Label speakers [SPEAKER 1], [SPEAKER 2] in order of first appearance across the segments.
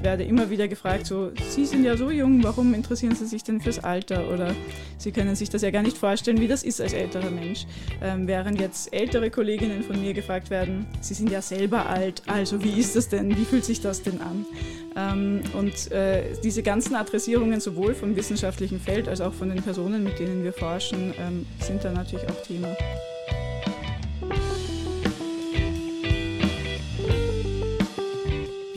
[SPEAKER 1] ich werde immer wieder gefragt, so, Sie sind ja so jung, warum interessieren Sie sich denn fürs Alter? Oder Sie können sich das ja gar nicht vorstellen, wie das ist als älterer Mensch. Ähm, während jetzt ältere Kolleginnen von mir gefragt werden, Sie sind ja selber alt, also wie ist das denn, wie fühlt sich das denn an? Ähm, und äh, diese ganzen Adressierungen sowohl vom wissenschaftlichen Feld als auch von den Personen, mit denen wir forschen, ähm, sind da natürlich auch Thema.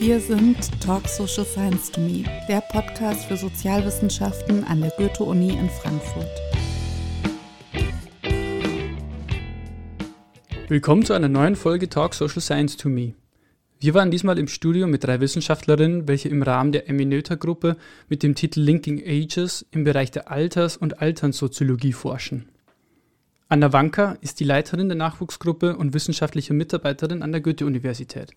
[SPEAKER 2] Wir sind Talk Social Science to Me, der Podcast für Sozialwissenschaften an der Goethe-Uni in Frankfurt.
[SPEAKER 3] Willkommen zu einer neuen Folge Talk Social Science to Me. Wir waren diesmal im Studio mit drei Wissenschaftlerinnen, welche im Rahmen der Eminöter-Gruppe mit dem Titel Linking Ages im Bereich der Alters- und Alternssoziologie forschen. Anna Wanka ist die Leiterin der Nachwuchsgruppe und wissenschaftliche Mitarbeiterin an der Goethe-Universität.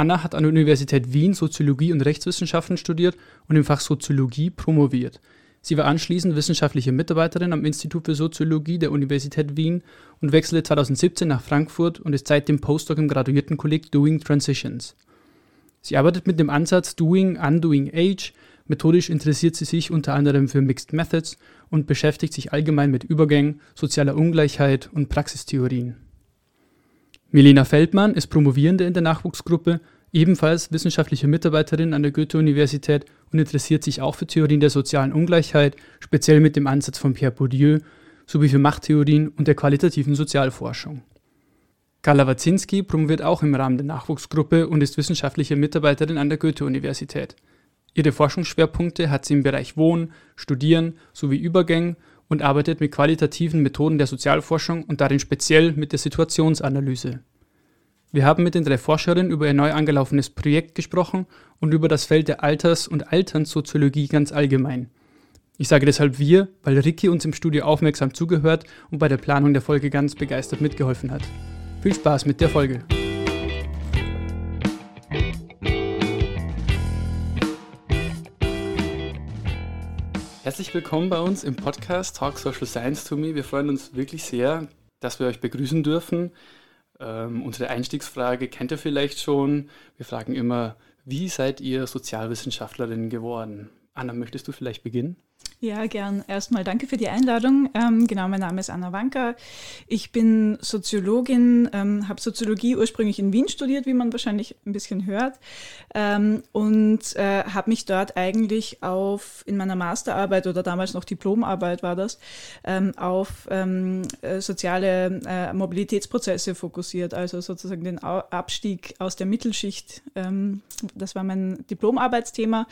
[SPEAKER 3] Anna hat an der Universität Wien Soziologie und Rechtswissenschaften studiert und im Fach Soziologie promoviert. Sie war anschließend wissenschaftliche Mitarbeiterin am Institut für Soziologie der Universität Wien und wechselte 2017 nach Frankfurt und ist seitdem Postdoc im Graduiertenkolleg Doing Transitions. Sie arbeitet mit dem Ansatz Doing Undoing Age. Methodisch interessiert sie sich unter anderem für Mixed Methods und beschäftigt sich allgemein mit Übergängen, sozialer Ungleichheit und Praxistheorien. Milena Feldmann ist Promovierende in der Nachwuchsgruppe, ebenfalls wissenschaftliche Mitarbeiterin an der Goethe-Universität und interessiert sich auch für Theorien der sozialen Ungleichheit, speziell mit dem Ansatz von Pierre Bourdieu, sowie für Machttheorien und der qualitativen Sozialforschung. Carla Wazinski promoviert auch im Rahmen der Nachwuchsgruppe und ist wissenschaftliche Mitarbeiterin an der Goethe-Universität. Ihre Forschungsschwerpunkte hat sie im Bereich Wohnen, Studieren sowie Übergängen und arbeitet mit qualitativen Methoden der Sozialforschung und darin speziell mit der Situationsanalyse. Wir haben mit den drei Forscherinnen über ihr neu angelaufenes Projekt gesprochen und über das Feld der Alters- und Alternssoziologie ganz allgemein. Ich sage deshalb wir, weil Ricky uns im Studio aufmerksam zugehört und bei der Planung der Folge ganz begeistert mitgeholfen hat. Viel Spaß mit der Folge! Herzlich willkommen bei uns im Podcast Talk Social Science to Me. Wir freuen uns wirklich sehr, dass wir euch begrüßen dürfen. Ähm, unsere Einstiegsfrage kennt ihr vielleicht schon. Wir fragen immer, wie seid ihr Sozialwissenschaftlerin geworden? Anna, möchtest du vielleicht beginnen?
[SPEAKER 1] Ja, gern. Erstmal danke für die Einladung. Ähm, genau, mein Name ist Anna Wanka. Ich bin Soziologin, ähm, habe Soziologie ursprünglich in Wien studiert, wie man wahrscheinlich ein bisschen hört, ähm, und äh, habe mich dort eigentlich auf, in meiner Masterarbeit oder damals noch Diplomarbeit war das, ähm, auf ähm, äh, soziale äh, Mobilitätsprozesse fokussiert, also sozusagen den Abstieg aus der Mittelschicht. Ähm, das war mein Diplomarbeitsthema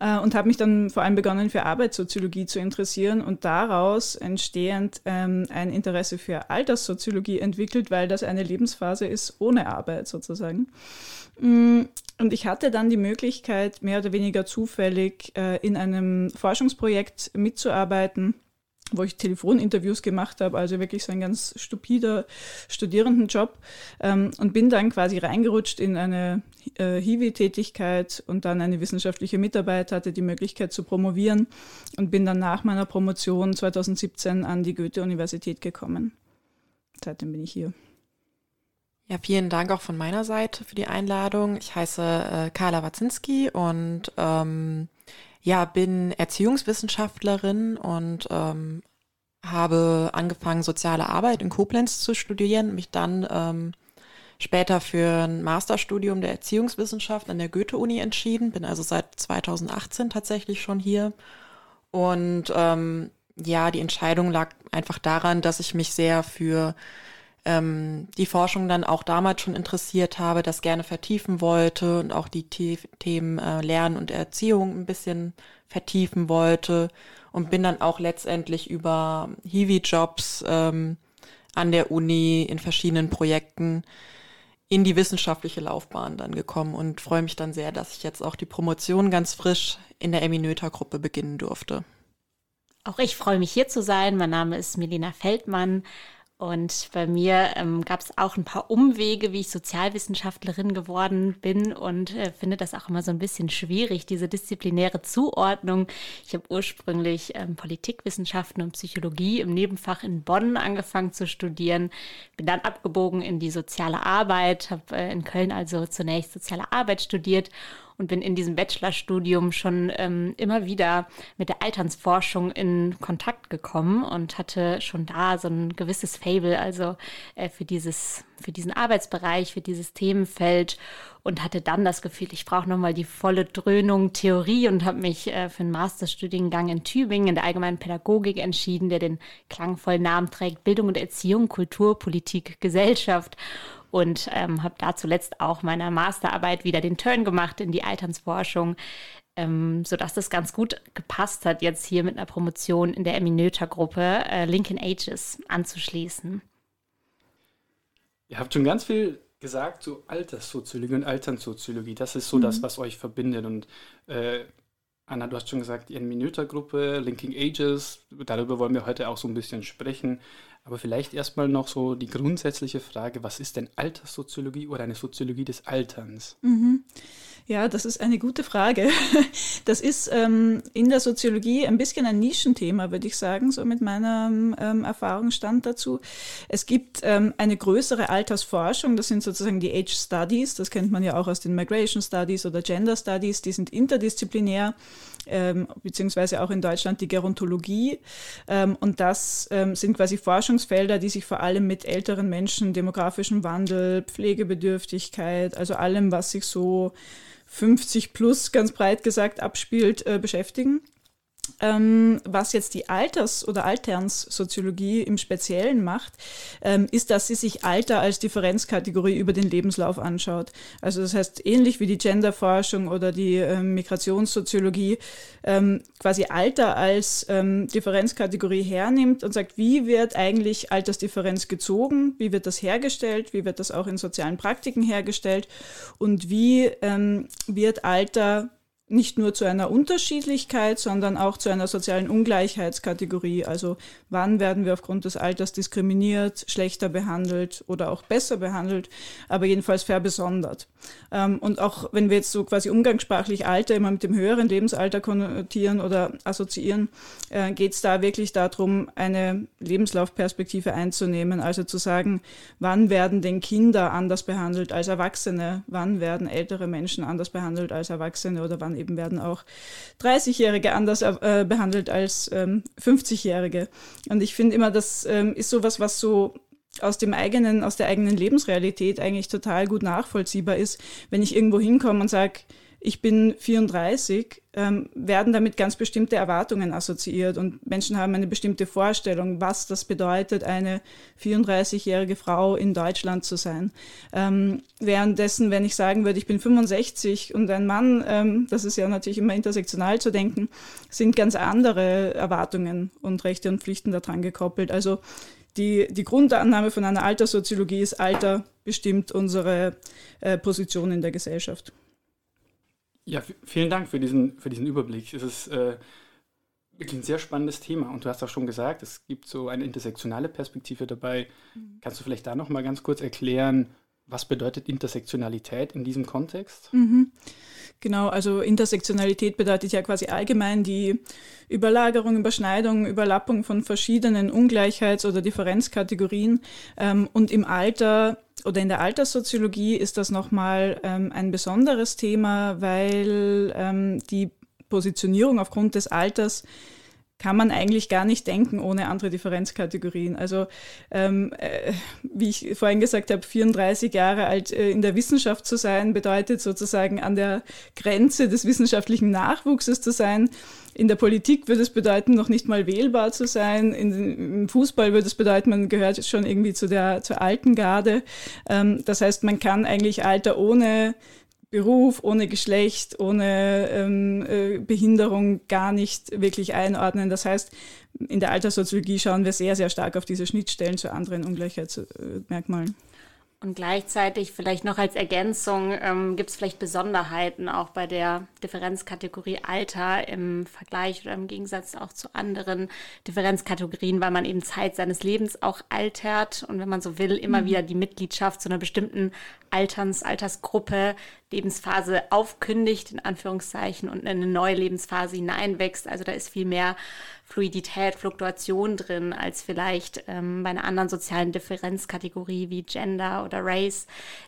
[SPEAKER 1] äh, und habe mich dann vor allem begonnen für Arbeitssoziologie Soziologie zu interessieren und daraus entstehend ähm, ein Interesse für Alterssoziologie entwickelt, weil das eine Lebensphase ist ohne Arbeit sozusagen. Mm, und ich hatte dann die Möglichkeit, mehr oder weniger zufällig äh, in einem Forschungsprojekt mitzuarbeiten wo ich Telefoninterviews gemacht habe, also wirklich so ein ganz stupider Studierendenjob ähm, und bin dann quasi reingerutscht in eine äh, Hiwi-Tätigkeit und dann eine wissenschaftliche Mitarbeit, hatte die Möglichkeit zu promovieren und bin dann nach meiner Promotion 2017 an die Goethe-Universität gekommen. Seitdem bin ich hier.
[SPEAKER 4] Ja, vielen Dank auch von meiner Seite für die Einladung. Ich heiße äh, Carla Wazinski und ähm, ja, bin Erziehungswissenschaftlerin und ähm, habe angefangen, soziale Arbeit in Koblenz zu studieren, mich dann ähm, später für ein Masterstudium der Erziehungswissenschaft an der Goethe-Uni entschieden, bin also seit 2018 tatsächlich schon hier. Und ähm, ja, die Entscheidung lag einfach daran, dass ich mich sehr für ähm, die Forschung dann auch damals schon interessiert habe, das gerne vertiefen wollte und auch die The Themen äh, Lernen und Erziehung ein bisschen vertiefen wollte und bin dann auch letztendlich über Hiwi-Jobs ähm, an der Uni in verschiedenen Projekten in die wissenschaftliche Laufbahn dann gekommen und freue mich dann sehr, dass ich jetzt auch die Promotion ganz frisch in der Eminöter-Gruppe beginnen durfte.
[SPEAKER 5] Auch ich freue mich hier zu sein. Mein Name ist Melina Feldmann und bei mir ähm, gab es auch ein paar Umwege, wie ich Sozialwissenschaftlerin geworden bin und äh, finde das auch immer so ein bisschen schwierig, diese disziplinäre Zuordnung. Ich habe ursprünglich ähm, Politikwissenschaften und Psychologie im Nebenfach in Bonn angefangen zu studieren, bin dann abgebogen in die soziale Arbeit, habe äh, in Köln also zunächst soziale Arbeit studiert und bin in diesem Bachelorstudium schon ähm, immer wieder mit der Alternsforschung in Kontakt gekommen und hatte schon da so ein gewisses Fable, also äh, für dieses, für diesen Arbeitsbereich, für dieses Themenfeld und hatte dann das Gefühl, ich brauche nochmal die volle Dröhnung Theorie und habe mich äh, für einen Masterstudiengang in Tübingen in der allgemeinen Pädagogik entschieden, der den klangvollen Namen trägt Bildung und Erziehung, Kultur, Politik, Gesellschaft und ähm, habe da zuletzt auch meiner Masterarbeit wieder den Turn gemacht in die Alternsforschung, ähm, sodass das ganz gut gepasst hat, jetzt hier mit einer Promotion in der Eminöter-Gruppe äh, Lincoln Ages anzuschließen.
[SPEAKER 3] Ihr habt schon ganz viel gesagt zu Alterssoziologie und Alternssoziologie. Das ist so mhm. das, was euch verbindet. Und äh, Anna, du hast schon gesagt, die Eminöter-Gruppe, Linking Ages, darüber wollen wir heute auch so ein bisschen sprechen. Aber vielleicht erstmal noch so die grundsätzliche Frage, was ist denn Alterssoziologie oder eine Soziologie des Alterns?
[SPEAKER 1] Mhm. Ja, das ist eine gute Frage. Das ist ähm, in der Soziologie ein bisschen ein Nischenthema, würde ich sagen, so mit meinem ähm, Erfahrungsstand dazu. Es gibt ähm, eine größere Altersforschung, das sind sozusagen die Age Studies, das kennt man ja auch aus den Migration Studies oder Gender Studies, die sind interdisziplinär ähm, beziehungsweise auch in Deutschland die Gerontologie. Ähm, und das ähm, sind quasi Forschungsfelder, die sich vor allem mit älteren Menschen, demografischem Wandel, Pflegebedürftigkeit, also allem, was sich so 50 plus ganz breit gesagt abspielt, äh, beschäftigen. Ähm, was jetzt die Alters- oder Alternssoziologie im Speziellen macht, ähm, ist, dass sie sich Alter als Differenzkategorie über den Lebenslauf anschaut. Also das heißt, ähnlich wie die Genderforschung oder die ähm, Migrationssoziologie, ähm, quasi Alter als ähm, Differenzkategorie hernimmt und sagt, wie wird eigentlich Altersdifferenz gezogen, wie wird das hergestellt, wie wird das auch in sozialen Praktiken hergestellt? Und wie ähm, wird Alter nicht nur zu einer Unterschiedlichkeit, sondern auch zu einer sozialen Ungleichheitskategorie. Also wann werden wir aufgrund des Alters diskriminiert, schlechter behandelt oder auch besser behandelt, aber jedenfalls verbesondert. Ähm, und auch wenn wir jetzt so quasi umgangssprachlich Alter immer mit dem höheren Lebensalter konnotieren oder assoziieren, äh, geht es da wirklich darum, eine Lebenslaufperspektive einzunehmen. Also zu sagen, wann werden denn Kinder anders behandelt als Erwachsene? Wann werden ältere Menschen anders behandelt als Erwachsene oder wann eben werden auch 30-Jährige anders äh, behandelt als ähm, 50-Jährige. Und ich finde immer, das ähm, ist sowas, was so aus dem eigenen, aus der eigenen Lebensrealität eigentlich total gut nachvollziehbar ist, wenn ich irgendwo hinkomme und sage, ich bin 34, ähm, werden damit ganz bestimmte Erwartungen assoziiert und Menschen haben eine bestimmte Vorstellung, was das bedeutet, eine 34-jährige Frau in Deutschland zu sein. Ähm, währenddessen, wenn ich sagen würde, ich bin 65 und ein Mann, ähm, das ist ja natürlich immer intersektional zu denken, sind ganz andere Erwartungen und Rechte und Pflichten daran gekoppelt. Also die, die Grundannahme von einer Alterssoziologie ist, Alter bestimmt unsere äh, Position in der Gesellschaft.
[SPEAKER 3] Ja, vielen Dank für diesen, für diesen Überblick. Es ist äh, wirklich ein sehr spannendes Thema. Und du hast auch schon gesagt, es gibt so eine intersektionale Perspektive dabei. Mhm. Kannst du vielleicht da noch mal ganz kurz erklären, was bedeutet Intersektionalität in diesem Kontext?
[SPEAKER 1] Mhm. Genau, also Intersektionalität bedeutet ja quasi allgemein die Überlagerung, Überschneidung, Überlappung von verschiedenen Ungleichheits- oder Differenzkategorien. Ähm, und im Alter oder in der Alterssoziologie ist das nochmal ähm, ein besonderes Thema, weil ähm, die Positionierung aufgrund des Alters kann man eigentlich gar nicht denken ohne andere Differenzkategorien. Also ähm, äh, wie ich vorhin gesagt habe, 34 Jahre alt äh, in der Wissenschaft zu sein, bedeutet sozusagen an der Grenze des wissenschaftlichen Nachwuchses zu sein. In der Politik würde es bedeuten, noch nicht mal wählbar zu sein. In, Im Fußball würde es bedeuten, man gehört schon irgendwie zu der zur alten Garde. Ähm, das heißt, man kann eigentlich Alter ohne Beruf, ohne Geschlecht, ohne ähm, äh, Behinderung gar nicht wirklich einordnen. Das heißt, in der Alterssoziologie schauen wir sehr, sehr stark auf diese Schnittstellen zu anderen Ungleichheitsmerkmalen.
[SPEAKER 5] Und gleichzeitig vielleicht noch als Ergänzung ähm, gibt es vielleicht Besonderheiten auch bei der Differenzkategorie Alter im Vergleich oder im Gegensatz auch zu anderen Differenzkategorien, weil man eben Zeit seines Lebens auch altert und wenn man so will, immer mhm. wieder die Mitgliedschaft zu einer bestimmten Alterns, Altersgruppe, Lebensphase aufkündigt, in Anführungszeichen, und in eine neue Lebensphase hineinwächst. Also da ist viel mehr Fluidität, Fluktuation drin, als vielleicht ähm, bei einer anderen sozialen Differenzkategorie wie Gender oder Race,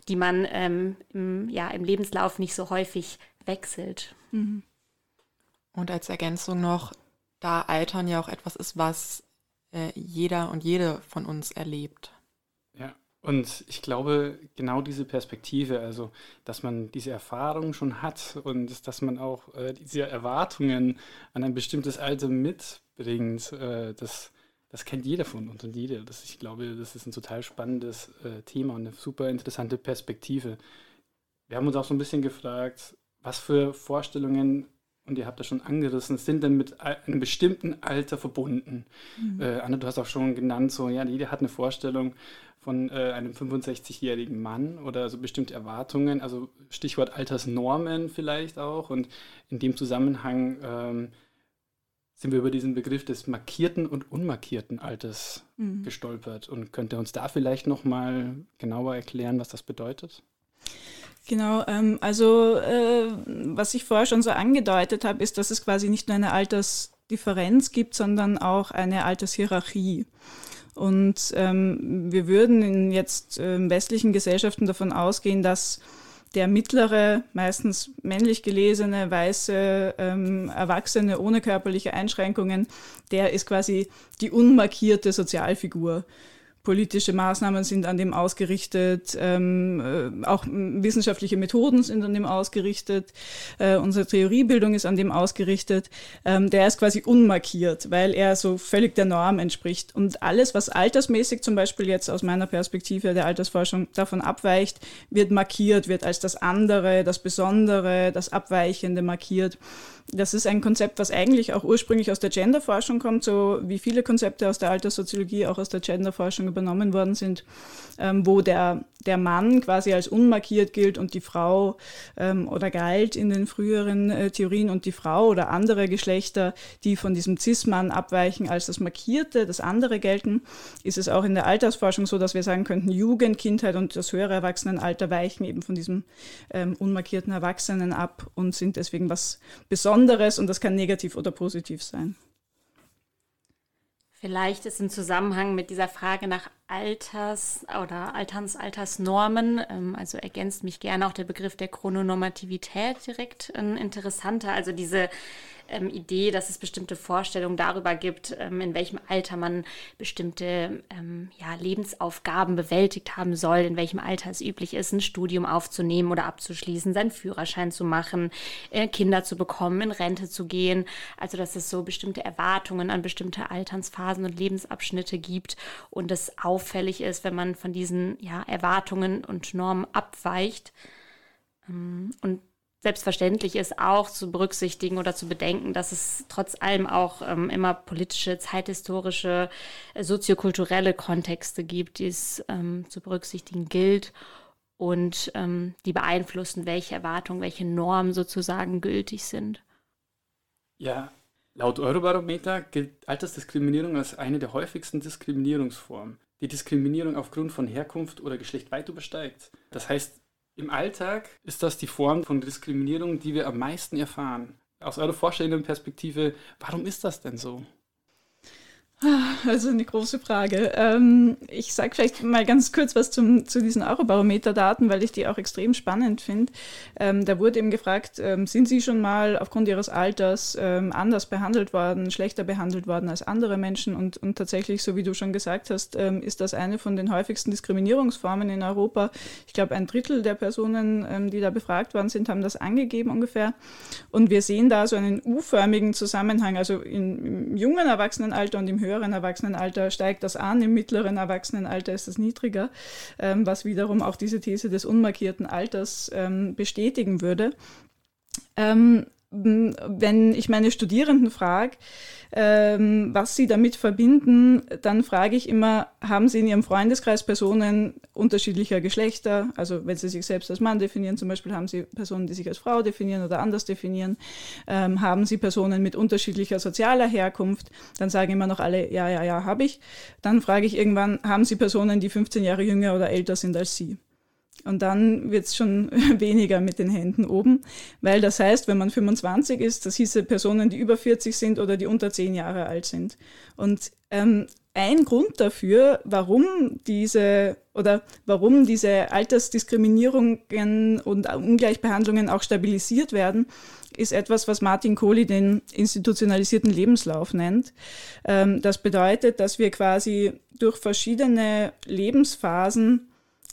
[SPEAKER 5] die man ähm, im, ja, im Lebenslauf nicht so häufig wechselt.
[SPEAKER 4] Mhm. Und als Ergänzung noch, da Altern ja auch etwas ist, was äh, jeder und jede von uns erlebt.
[SPEAKER 3] Ja, und ich glaube, genau diese Perspektive, also dass man diese Erfahrung schon hat und dass man auch äh, diese Erwartungen an ein bestimmtes Alter mitbringt, äh, das, das kennt jeder von uns und jede. Das, ich glaube, das ist ein total spannendes äh, Thema und eine super interessante Perspektive. Wir haben uns auch so ein bisschen gefragt, was für Vorstellungen und ihr habt das schon angerissen, sind denn mit einem bestimmten Alter verbunden. Mhm. Äh, Anne, du hast auch schon genannt, so, ja, jeder hat eine Vorstellung von äh, einem 65-jährigen Mann oder so bestimmte Erwartungen, also Stichwort Altersnormen vielleicht auch. Und in dem Zusammenhang ähm, sind wir über diesen Begriff des markierten und unmarkierten Alters mhm. gestolpert. Und könnt ihr uns da vielleicht nochmal genauer erklären, was das bedeutet?
[SPEAKER 1] Genau, ähm, also äh, was ich vorher schon so angedeutet habe, ist, dass es quasi nicht nur eine Altersdifferenz gibt, sondern auch eine Altershierarchie. Und ähm, wir würden in jetzt äh, westlichen Gesellschaften davon ausgehen, dass der mittlere, meistens männlich gelesene, weiße, ähm, Erwachsene ohne körperliche Einschränkungen, der ist quasi die unmarkierte Sozialfigur politische Maßnahmen sind an dem ausgerichtet, ähm, äh, auch wissenschaftliche Methoden sind an dem ausgerichtet, äh, unsere Theoriebildung ist an dem ausgerichtet. Ähm, der ist quasi unmarkiert, weil er so völlig der Norm entspricht. Und alles, was altersmäßig zum Beispiel jetzt aus meiner Perspektive der Altersforschung davon abweicht, wird markiert, wird als das andere, das Besondere, das Abweichende markiert. Das ist ein Konzept, was eigentlich auch ursprünglich aus der Genderforschung kommt, so wie viele Konzepte aus der Alterssoziologie auch aus der Genderforschung übernommen worden sind, ähm, wo der, der Mann quasi als unmarkiert gilt und die Frau ähm, oder galt in den früheren äh, Theorien und die Frau oder andere Geschlechter, die von diesem Cis-Mann abweichen, als das Markierte, das andere gelten, ist es auch in der Altersforschung so, dass wir sagen könnten, Jugend, Kindheit und das höhere Erwachsenenalter weichen eben von diesem ähm, unmarkierten Erwachsenen ab und sind deswegen was Besonderes Besonderes und das kann negativ oder positiv sein.
[SPEAKER 5] Vielleicht ist im Zusammenhang mit dieser Frage nach Alters oder Alterns, Altersnormen, ähm, also ergänzt mich gerne auch der Begriff der Chrononormativität direkt äh, interessanter. Also diese ähm, Idee, dass es bestimmte Vorstellungen darüber gibt, ähm, in welchem Alter man bestimmte ähm, ja, Lebensaufgaben bewältigt haben soll, in welchem Alter es üblich ist, ein Studium aufzunehmen oder abzuschließen, seinen Führerschein zu machen, äh, Kinder zu bekommen, in Rente zu gehen. Also dass es so bestimmte Erwartungen an bestimmte Altersphasen und Lebensabschnitte gibt und es auffällig ist, wenn man von diesen ja, Erwartungen und Normen abweicht. Ähm, und selbstverständlich ist auch zu berücksichtigen oder zu bedenken, dass es trotz allem auch ähm, immer politische, zeithistorische, äh, soziokulturelle Kontexte gibt, die es ähm, zu berücksichtigen gilt und ähm, die beeinflussen, welche Erwartungen, welche Normen sozusagen gültig sind.
[SPEAKER 3] Ja, laut Eurobarometer gilt Altersdiskriminierung als eine der häufigsten Diskriminierungsformen, die Diskriminierung aufgrund von Herkunft oder Geschlecht weit übersteigt. Das heißt, im Alltag ist das die Form von Diskriminierung, die wir am meisten erfahren. Aus eurer vorstellenden Perspektive, warum ist das denn so?
[SPEAKER 1] Also eine große Frage. Ähm, ich sage vielleicht mal ganz kurz was zum, zu diesen Eurobarometer-Daten, weil ich die auch extrem spannend finde. Ähm, da wurde eben gefragt, ähm, sind Sie schon mal aufgrund Ihres Alters anders behandelt worden, schlechter behandelt worden als andere Menschen? Und, und tatsächlich, so wie du schon gesagt hast, ist das eine von den häufigsten Diskriminierungsformen in Europa. Ich glaube, ein Drittel der Personen, die da befragt worden sind, haben das angegeben ungefähr. Und wir sehen da so einen U-förmigen Zusammenhang, also im jungen Erwachsenenalter und im höheren Erwachsenenalter steigt das an, im mittleren Erwachsenenalter ist das niedriger, ähm, was wiederum auch diese These des unmarkierten Alters ähm, bestätigen würde. Ähm, wenn ich meine Studierenden frage, ähm, was sie damit verbinden, dann frage ich immer, haben sie in ihrem Freundeskreis Personen unterschiedlicher Geschlechter? Also wenn sie sich selbst als Mann definieren, zum Beispiel haben sie Personen, die sich als Frau definieren oder anders definieren. Ähm, haben sie Personen mit unterschiedlicher sozialer Herkunft? Dann sagen immer noch alle, ja, ja, ja, habe ich. Dann frage ich irgendwann, haben sie Personen, die 15 Jahre jünger oder älter sind als sie? Und dann wird es schon weniger mit den Händen oben, weil das heißt, wenn man 25 ist, das hieße Personen, die über 40 sind oder die unter 10 Jahre alt sind. Und ähm, ein Grund dafür, warum diese oder warum diese Altersdiskriminierungen und Ungleichbehandlungen auch stabilisiert werden, ist etwas, was Martin Kohli den institutionalisierten Lebenslauf nennt. Ähm, das bedeutet, dass wir quasi durch verschiedene Lebensphasen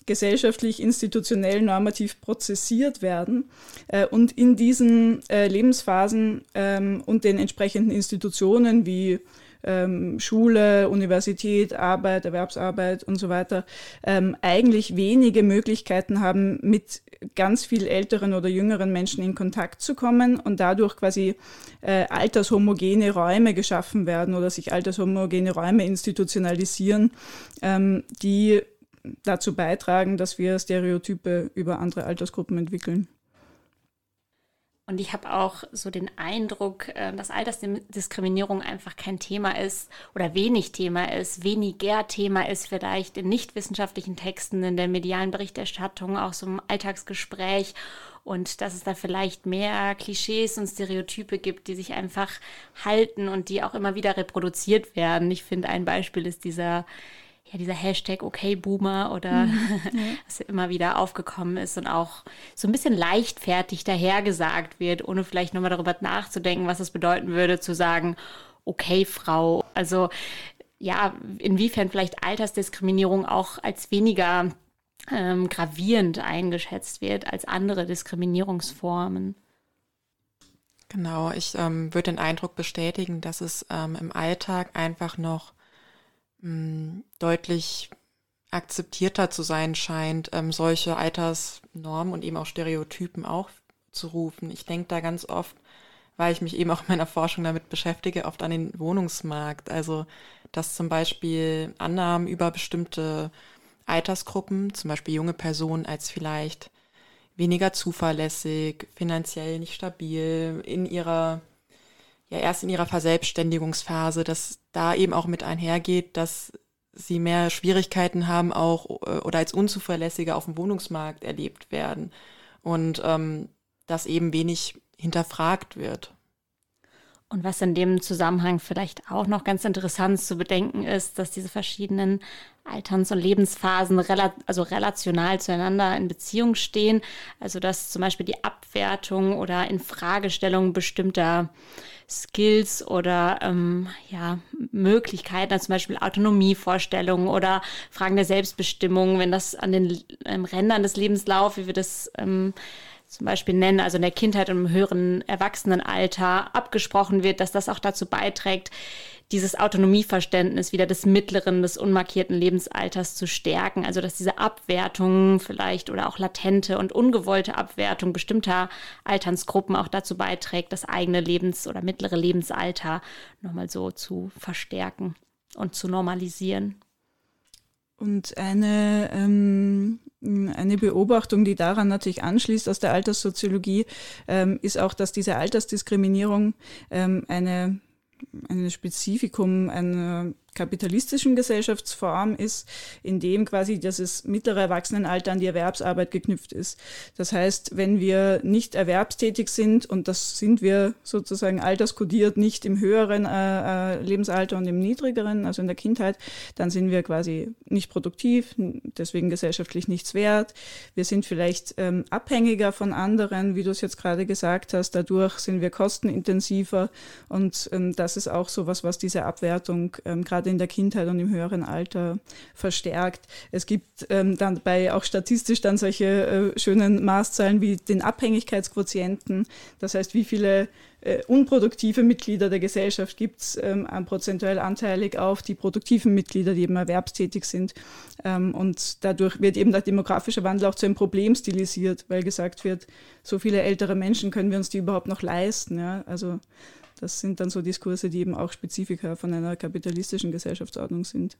[SPEAKER 1] gesellschaftlich, institutionell, normativ prozessiert werden äh, und in diesen äh, Lebensphasen ähm, und den entsprechenden Institutionen wie ähm, Schule, Universität, Arbeit, Erwerbsarbeit und so weiter ähm, eigentlich wenige Möglichkeiten haben, mit ganz viel älteren oder jüngeren Menschen in Kontakt zu kommen und dadurch quasi äh, altershomogene Räume geschaffen werden oder sich altershomogene Räume institutionalisieren, ähm, die dazu beitragen, dass wir Stereotype über andere Altersgruppen entwickeln.
[SPEAKER 5] Und ich habe auch so den Eindruck, äh, dass Altersdiskriminierung einfach kein Thema ist oder wenig Thema ist, weniger Thema ist vielleicht in nicht wissenschaftlichen Texten, in der medialen Berichterstattung, auch so im Alltagsgespräch und dass es da vielleicht mehr Klischees und Stereotype gibt, die sich einfach halten und die auch immer wieder reproduziert werden. Ich finde, ein Beispiel ist dieser ja, dieser Hashtag okay Boomer oder mhm, was immer wieder aufgekommen ist und auch so ein bisschen leichtfertig dahergesagt wird, ohne vielleicht nochmal darüber nachzudenken, was es bedeuten würde, zu sagen, okay Frau. Also ja, inwiefern vielleicht Altersdiskriminierung auch als weniger ähm, gravierend eingeschätzt wird als andere Diskriminierungsformen.
[SPEAKER 4] Genau, ich ähm, würde den Eindruck bestätigen, dass es ähm, im Alltag einfach noch deutlich akzeptierter zu sein scheint, ähm, solche Altersnormen und eben auch Stereotypen aufzurufen. Ich denke da ganz oft, weil ich mich eben auch in meiner Forschung damit beschäftige, oft an den Wohnungsmarkt. Also, dass zum Beispiel Annahmen über bestimmte Altersgruppen, zum Beispiel junge Personen, als vielleicht weniger zuverlässig, finanziell nicht stabil, in ihrer ja erst in ihrer Verselbstständigungsphase, dass da eben auch mit einhergeht, dass sie mehr Schwierigkeiten haben, auch äh, oder als unzuverlässiger auf dem Wohnungsmarkt erlebt werden und ähm, dass eben wenig hinterfragt wird.
[SPEAKER 5] Und was in dem Zusammenhang vielleicht auch noch ganz interessant zu bedenken ist, dass diese verschiedenen Alterns- und Lebensphasen rela also relational zueinander in Beziehung stehen. Also dass zum Beispiel die Abwertung oder Infragestellung bestimmter Skills oder ähm, ja, Möglichkeiten, also zum Beispiel Autonomievorstellungen oder Fragen der Selbstbestimmung, wenn das an den ähm, Rändern des Lebenslaufs, wie wir das ähm, zum Beispiel nennen, also in der Kindheit und im höheren Erwachsenenalter abgesprochen wird, dass das auch dazu beiträgt, dieses Autonomieverständnis wieder des mittleren, des unmarkierten Lebensalters zu stärken. Also dass diese Abwertung vielleicht oder auch latente und ungewollte Abwertung bestimmter Alternsgruppen auch dazu beiträgt, das eigene Lebens- oder mittlere Lebensalter nochmal so zu verstärken und zu normalisieren.
[SPEAKER 1] Und eine, ähm, eine Beobachtung, die daran natürlich anschließt aus der Alterssoziologie, ähm, ist auch, dass diese Altersdiskriminierung ähm, eine ein Spezifikum einer kapitalistischen Gesellschaftsform ist, in dem quasi dieses mittlere Erwachsenenalter an die Erwerbsarbeit geknüpft ist. Das heißt, wenn wir nicht erwerbstätig sind, und das sind wir sozusagen alterskodiert nicht im höheren äh, äh, Lebensalter und im niedrigeren, also in der Kindheit, dann sind wir quasi nicht produktiv, deswegen gesellschaftlich nichts wert. Wir sind vielleicht ähm, abhängiger von anderen, wie du es jetzt gerade gesagt hast. Dadurch sind wir kostenintensiver und ähm, das ist auch so was, was diese Abwertung ähm, gerade gerade in der Kindheit und im höheren Alter verstärkt. Es gibt ähm, dann bei auch statistisch dann solche äh, schönen Maßzahlen wie den Abhängigkeitsquotienten. Das heißt, wie viele äh, unproduktive Mitglieder der Gesellschaft gibt es ähm, prozentuell anteilig auf die produktiven Mitglieder, die eben erwerbstätig sind. Ähm, und dadurch wird eben der demografische Wandel auch zu einem Problem stilisiert, weil gesagt wird, so viele ältere Menschen können wir uns die überhaupt noch leisten. Ja? Also das sind dann so Diskurse, die eben auch Spezifika von einer kapitalistischen Gesellschaftsordnung sind.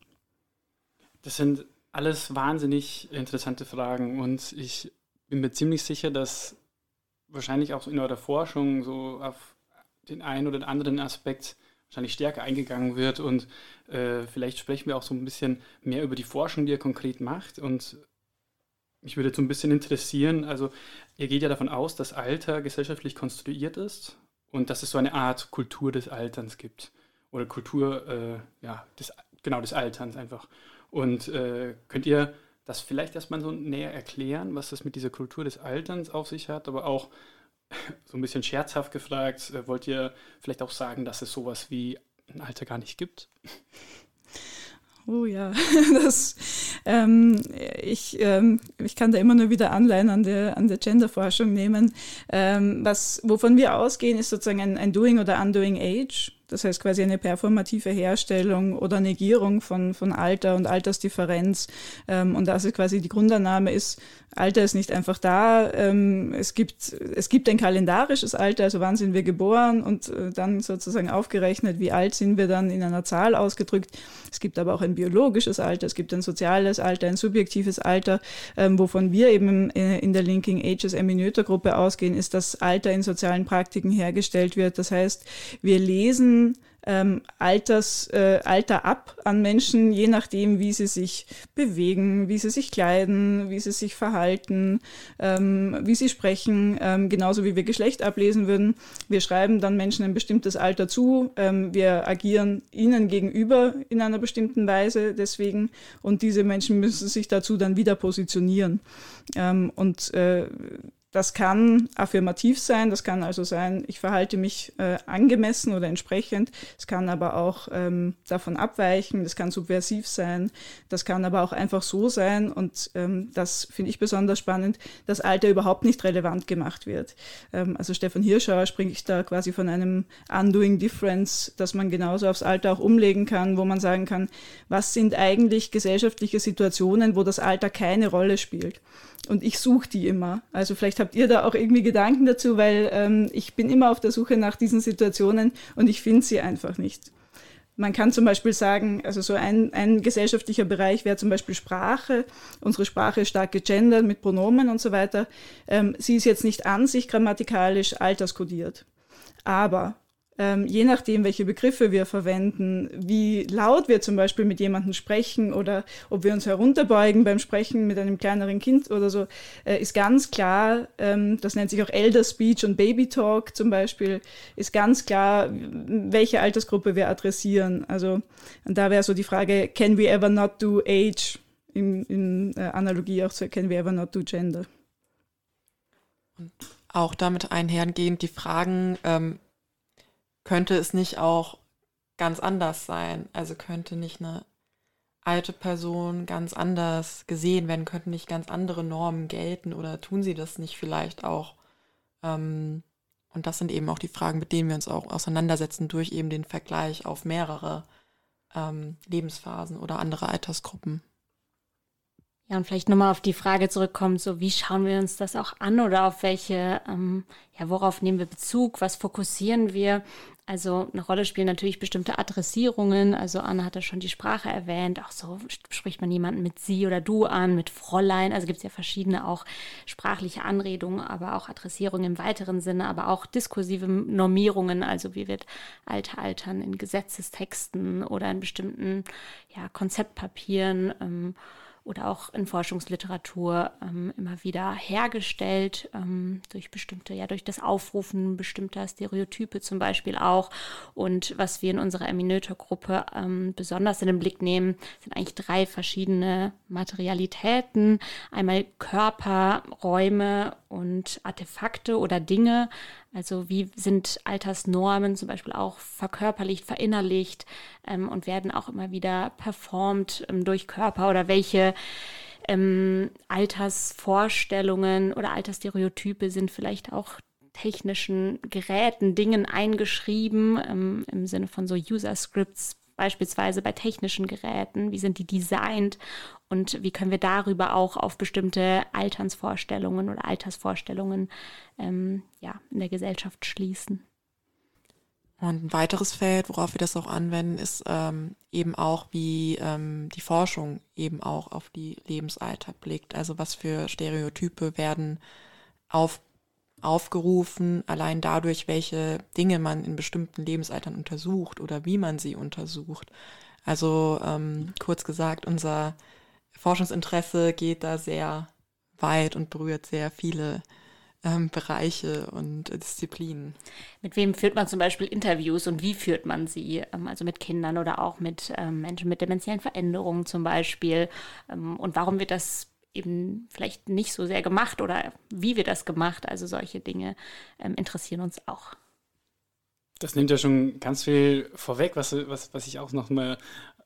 [SPEAKER 3] Das sind alles wahnsinnig interessante Fragen und ich bin mir ziemlich sicher, dass wahrscheinlich auch in eurer Forschung so auf den einen oder anderen Aspekt wahrscheinlich stärker eingegangen wird und äh, vielleicht sprechen wir auch so ein bisschen mehr über die Forschung, die ihr konkret macht und mich würde so ein bisschen interessieren, also ihr geht ja davon aus, dass Alter gesellschaftlich konstruiert ist und dass es so eine Art Kultur des Alterns gibt oder Kultur äh, ja, des, genau des Alterns einfach. Und äh, könnt ihr das vielleicht erstmal so näher erklären, was das mit dieser Kultur des Alterns auf sich hat, aber auch so ein bisschen scherzhaft gefragt, äh, wollt ihr vielleicht auch sagen, dass es sowas wie ein Alter gar nicht gibt?
[SPEAKER 1] Oh ja, das, ähm, ich, ähm, ich kann da immer nur wieder Anleihen an der, an der Genderforschung nehmen. Ähm, was, wovon wir ausgehen, ist sozusagen ein, ein Doing oder Undoing Age. Das heißt quasi eine performative Herstellung oder Negierung von, von Alter und Altersdifferenz. Ähm, und das ist quasi die Grundannahme ist, Alter ist nicht einfach da. Ähm, es, gibt, es gibt ein kalendarisches Alter, also wann sind wir geboren und äh, dann sozusagen aufgerechnet, wie alt sind wir dann in einer Zahl ausgedrückt. Es gibt aber auch ein biologisches Alter, es gibt ein soziales Alter, ein subjektives Alter. Ähm, wovon wir eben in, in der Linking Ages Eminöter-Gruppe ausgehen, ist, dass Alter in sozialen Praktiken hergestellt wird. Das heißt, wir lesen ähm, Alters, äh, Alter ab an Menschen, je nachdem, wie sie sich bewegen, wie sie sich kleiden, wie sie sich verhalten, ähm, wie sie sprechen, ähm, genauso wie wir Geschlecht ablesen würden. Wir schreiben dann Menschen ein bestimmtes Alter zu, ähm, wir agieren ihnen gegenüber in einer bestimmten Weise deswegen und diese Menschen müssen sich dazu dann wieder positionieren. Ähm, und äh, das kann affirmativ sein, das kann also sein, ich verhalte mich äh, angemessen oder entsprechend. Es kann aber auch ähm, davon abweichen, das kann subversiv sein, das kann aber auch einfach so sein und ähm, das finde ich besonders spannend, dass Alter überhaupt nicht relevant gemacht wird. Ähm, also Stefan Hirschauer spricht da quasi von einem Undoing Difference, dass man genauso aufs Alter auch umlegen kann, wo man sagen kann, was sind eigentlich gesellschaftliche Situationen, wo das Alter keine Rolle spielt. Und ich suche die immer. Also vielleicht habt ihr da auch irgendwie Gedanken dazu, weil ähm, ich bin immer auf der Suche nach diesen Situationen und ich finde sie einfach nicht. Man kann zum Beispiel sagen, also so ein, ein gesellschaftlicher Bereich wäre zum Beispiel Sprache. Unsere Sprache ist stark gegendert mit Pronomen und so weiter. Ähm, sie ist jetzt nicht an sich grammatikalisch alterskodiert. Aber ähm, je nachdem, welche Begriffe wir verwenden, wie laut wir zum Beispiel mit jemandem sprechen oder ob wir uns herunterbeugen beim Sprechen mit einem kleineren Kind oder so, äh, ist ganz klar, ähm, das nennt sich auch Elder Speech und Baby Talk zum Beispiel, ist ganz klar, welche Altersgruppe wir adressieren. Also und da wäre so die Frage, can we ever not do age? In, in äh, Analogie auch zu Can we ever not do gender?
[SPEAKER 4] Auch damit einhergehend die Fragen, ähm, könnte es nicht auch ganz anders sein? Also könnte nicht eine alte Person ganz anders gesehen werden? Könnten nicht ganz andere Normen gelten oder tun sie das nicht vielleicht auch? Ähm, und das sind eben auch die Fragen, mit denen wir uns auch auseinandersetzen durch eben den Vergleich auf mehrere ähm, Lebensphasen oder andere Altersgruppen.
[SPEAKER 5] Ja, und vielleicht nochmal auf die Frage zurückkommen, so wie schauen wir uns das auch an oder auf welche, ähm, ja, worauf nehmen wir Bezug, was fokussieren wir? Also eine Rolle spielen natürlich bestimmte Adressierungen. Also Anna hatte schon die Sprache erwähnt. Auch so spricht man jemanden mit sie oder du an, mit Fräulein. Also gibt es ja verschiedene auch sprachliche Anredungen, aber auch Adressierungen im weiteren Sinne, aber auch diskursive Normierungen. Also wie wird Alter altern in Gesetzestexten oder in bestimmten ja, Konzeptpapieren. Ähm, oder auch in Forschungsliteratur ähm, immer wieder hergestellt ähm, durch bestimmte, ja, durch das Aufrufen bestimmter Stereotype zum Beispiel auch. Und was wir in unserer Eminöter-Gruppe ähm, besonders in den Blick nehmen, sind eigentlich drei verschiedene Materialitäten. Einmal Körper, Räume und Artefakte oder Dinge. Also wie sind Altersnormen zum Beispiel auch verkörperlicht, verinnerlicht ähm, und werden auch immer wieder performt ähm, durch Körper oder welche ähm, Altersvorstellungen oder Altersstereotype sind vielleicht auch technischen Geräten, Dingen eingeschrieben, ähm, im Sinne von so User-Scripts beispielsweise bei technischen Geräten, wie sind die designt und wie können wir darüber auch auf bestimmte Alternsvorstellungen oder Altersvorstellungen ähm, ja, in der Gesellschaft schließen.
[SPEAKER 4] Und ein weiteres Feld, worauf wir das auch anwenden, ist ähm, eben auch, wie ähm, die Forschung eben auch auf die Lebensalter blickt. Also was für Stereotype werden auf aufgerufen, allein dadurch, welche Dinge man in bestimmten Lebensaltern untersucht oder wie man sie untersucht. Also ähm, kurz gesagt, unser Forschungsinteresse geht da sehr weit und berührt sehr viele ähm, Bereiche und Disziplinen.
[SPEAKER 5] Mit wem führt man zum Beispiel Interviews und wie führt man sie? Ähm, also mit Kindern oder auch mit ähm, Menschen mit demenziellen Veränderungen zum Beispiel. Ähm, und warum wird das eben vielleicht nicht so sehr gemacht oder wie wird das gemacht? Also solche Dinge ähm, interessieren uns auch.
[SPEAKER 3] Das nimmt ja schon ganz viel vorweg, was, was, was ich auch noch mal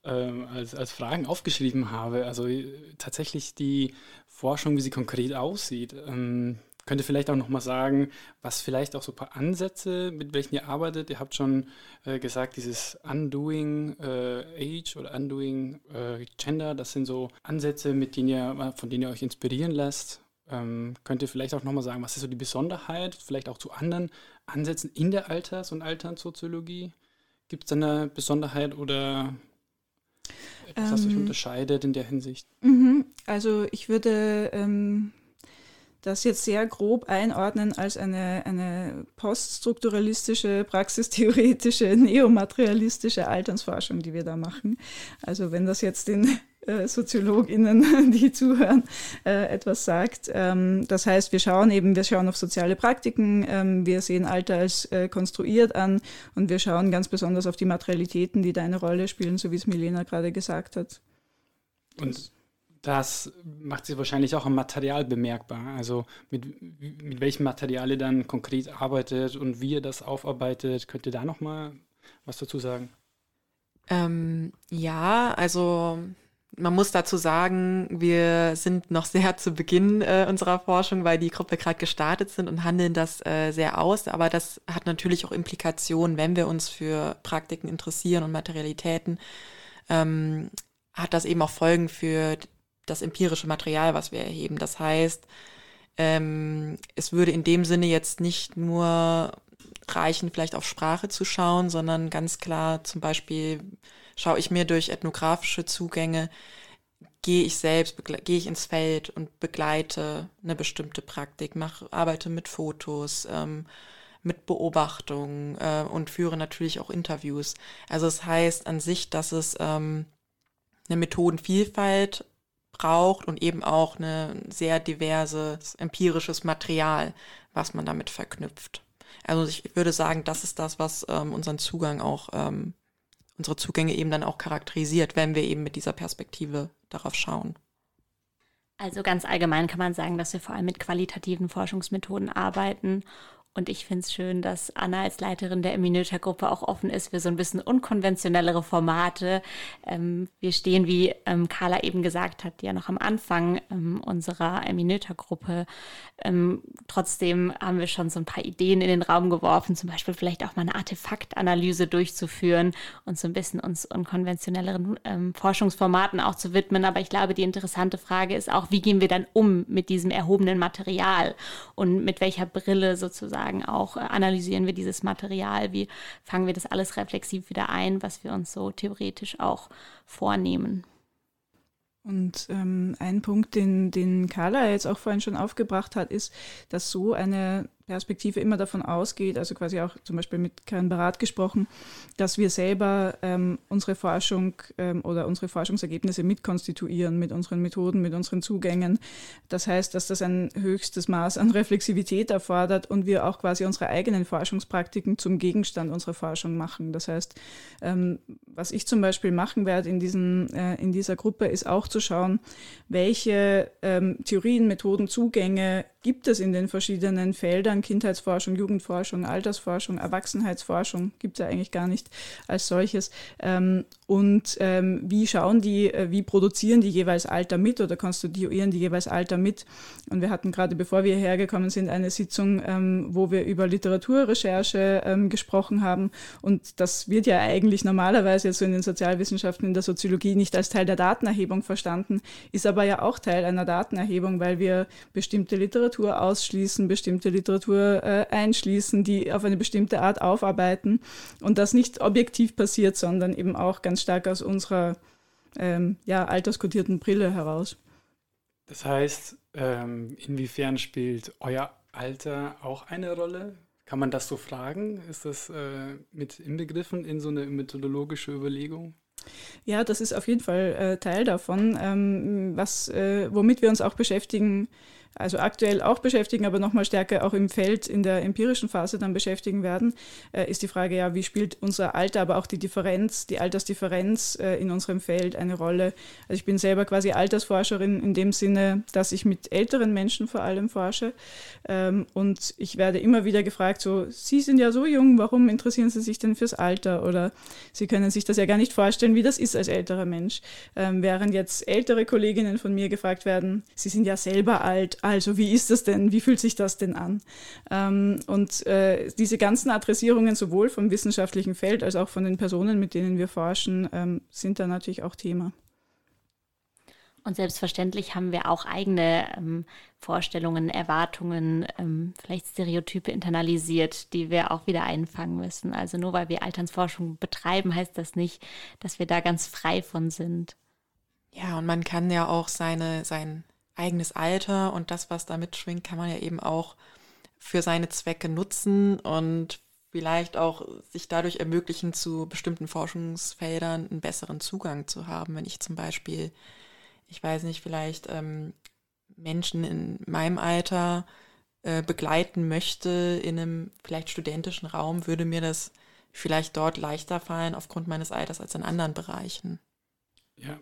[SPEAKER 3] ähm, als, als Fragen aufgeschrieben habe. Also äh, tatsächlich die Forschung, wie sie konkret aussieht. Ähm, könnt ihr vielleicht auch noch mal sagen, was vielleicht auch so ein paar Ansätze, mit welchen ihr arbeitet? Ihr habt schon äh, gesagt, dieses Undoing äh, Age oder Undoing äh, Gender, das sind so Ansätze, mit denen ihr, von denen ihr euch inspirieren lässt. Ähm, könnt ihr vielleicht auch noch mal sagen, was ist so die Besonderheit, vielleicht auch zu anderen Ansätzen in der Alters- und Alternssoziologie? Gibt es da eine Besonderheit oder etwas, was ähm, euch unterscheidet in der Hinsicht?
[SPEAKER 1] Mhm. Also ich würde ähm, das jetzt sehr grob einordnen als eine, eine poststrukturalistische, praxistheoretische, neomaterialistische Alternsforschung, die wir da machen. Also wenn das jetzt den äh, SoziologInnen, die zuhören, äh, etwas sagt. Ähm, das heißt, wir schauen eben, wir schauen auf soziale Praktiken, ähm, wir sehen Alter als äh, konstruiert an und wir schauen ganz besonders auf die Materialitäten, die da eine Rolle spielen, so wie es Milena gerade gesagt hat.
[SPEAKER 3] Und das macht sich wahrscheinlich auch am Material bemerkbar. Also mit, mit welchem Material ihr dann konkret arbeitet und wie ihr das aufarbeitet. Könnt ihr da nochmal was dazu sagen?
[SPEAKER 4] Ähm, ja, also man muss dazu sagen, wir sind noch sehr zu Beginn äh, unserer Forschung, weil die Gruppe gerade gestartet sind und handeln das äh, sehr aus. Aber das hat natürlich auch Implikationen, wenn wir uns für Praktiken interessieren und Materialitäten. Ähm, hat das eben auch Folgen für das empirische Material, was wir erheben. Das heißt, ähm, es würde in dem Sinne jetzt nicht nur reichen, vielleicht auf Sprache zu schauen, sondern ganz klar zum Beispiel schaue ich mir durch ethnografische Zugänge, gehe ich selbst, gehe ich ins Feld und begleite eine bestimmte Praktik, mache, arbeite mit Fotos, ähm, mit Beobachtungen äh, und führe natürlich auch Interviews. Also es das heißt an sich, dass es ähm, eine Methodenvielfalt braucht und eben auch eine sehr diverses empirisches Material, was man damit verknüpft. Also ich würde sagen, das ist das, was ähm, unseren Zugang auch, ähm, unsere Zugänge eben dann auch charakterisiert, wenn wir eben mit dieser Perspektive darauf schauen.
[SPEAKER 5] Also ganz allgemein kann man sagen, dass wir vor allem mit qualitativen Forschungsmethoden arbeiten und ich finde es schön, dass Anna als Leiterin der Eminöter-Gruppe auch offen ist für so ein bisschen unkonventionellere Formate. Ähm, wir stehen, wie ähm, Carla eben gesagt hat, ja noch am Anfang ähm, unserer Eminöter-Gruppe. Ähm, trotzdem haben wir schon so ein paar Ideen in den Raum geworfen, zum Beispiel vielleicht auch mal eine Artefaktanalyse durchzuführen und so ein bisschen uns unkonventionelleren ähm, Forschungsformaten auch zu widmen. Aber ich glaube, die interessante Frage ist auch, wie gehen wir dann um mit diesem erhobenen Material und mit welcher Brille sozusagen sozusagen auch äh, analysieren wir dieses Material, wie fangen wir das alles reflexiv wieder ein, was wir uns so theoretisch auch vornehmen.
[SPEAKER 1] Und ähm, ein Punkt, den, den Carla jetzt auch vorhin schon aufgebracht hat, ist, dass so eine Perspektive immer davon ausgeht, also quasi auch zum Beispiel mit Karin Barat gesprochen, dass wir selber ähm, unsere Forschung ähm, oder unsere Forschungsergebnisse mitkonstituieren mit unseren Methoden, mit unseren Zugängen. Das heißt, dass das ein höchstes Maß an Reflexivität erfordert und wir auch quasi unsere eigenen Forschungspraktiken zum Gegenstand unserer Forschung machen. Das heißt, ähm, was ich zum Beispiel machen werde in, diesen, äh, in dieser Gruppe, ist auch zu schauen, welche ähm, Theorien, Methoden, Zugänge gibt es in den verschiedenen Feldern Kindheitsforschung, Jugendforschung, Altersforschung, Erwachsenheitsforschung, gibt es ja eigentlich gar nicht als solches. Ähm, und ähm, wie schauen die, äh, wie produzieren die jeweils Alter mit oder konstituieren die jeweils Alter mit? Und wir hatten gerade, bevor wir hergekommen sind, eine Sitzung, ähm, wo wir über Literaturrecherche gesprochen haben. Und das wird ja eigentlich normalerweise jetzt so in den Sozialwissenschaften, in der Soziologie nicht als Teil der Datenerhebung verstanden, ist aber ja auch Teil einer Datenerhebung, weil wir bestimmte Literatur ausschließen, bestimmte Literatur äh, einschließen, die auf eine bestimmte Art aufarbeiten und das nicht objektiv passiert, sondern eben auch ganz ganz stark aus unserer ähm, ja, alterskodierten Brille heraus.
[SPEAKER 3] Das heißt, ähm, inwiefern spielt euer Alter auch eine Rolle? Kann man das so fragen? Ist das äh, mit inbegriffen in so eine methodologische Überlegung?
[SPEAKER 1] Ja, das ist auf jeden Fall äh, Teil davon. Ähm, was, äh, womit wir uns auch beschäftigen, also aktuell auch beschäftigen, aber nochmal stärker auch im Feld in der empirischen Phase dann beschäftigen werden, äh, ist die Frage, ja, wie spielt unser Alter, aber auch die Differenz, die Altersdifferenz äh, in unserem Feld eine Rolle. Also ich bin selber quasi Altersforscherin in dem Sinne, dass ich mit älteren Menschen vor allem forsche. Ähm, und ich werde immer wieder gefragt, so, Sie sind ja so jung, warum interessieren Sie sich denn fürs Alter? Oder Sie können sich das ja gar nicht vorstellen, wie das ist als älterer Mensch. Ähm, während jetzt ältere Kolleginnen von mir gefragt werden, Sie sind ja selber alt, also wie ist das denn? Wie fühlt sich das denn an? Ähm, und äh, diese ganzen Adressierungen sowohl vom wissenschaftlichen Feld als auch von den Personen, mit denen wir forschen, ähm, sind da natürlich auch Thema.
[SPEAKER 5] Und selbstverständlich haben wir auch eigene ähm, Vorstellungen, Erwartungen, ähm, vielleicht Stereotype internalisiert, die wir auch wieder einfangen müssen. Also nur weil wir Alternsforschung betreiben, heißt das nicht, dass wir da ganz frei von sind.
[SPEAKER 4] Ja, und man kann ja auch seine, sein eigenes Alter und das, was da mitschwingt, kann man ja eben auch für seine Zwecke nutzen und vielleicht auch sich dadurch ermöglichen, zu bestimmten Forschungsfeldern einen besseren Zugang zu haben. Wenn ich zum Beispiel, ich weiß nicht, vielleicht ähm, Menschen in meinem Alter äh, begleiten möchte in einem vielleicht studentischen Raum, würde mir das vielleicht dort leichter fallen aufgrund meines Alters als in anderen Bereichen.
[SPEAKER 3] Ja,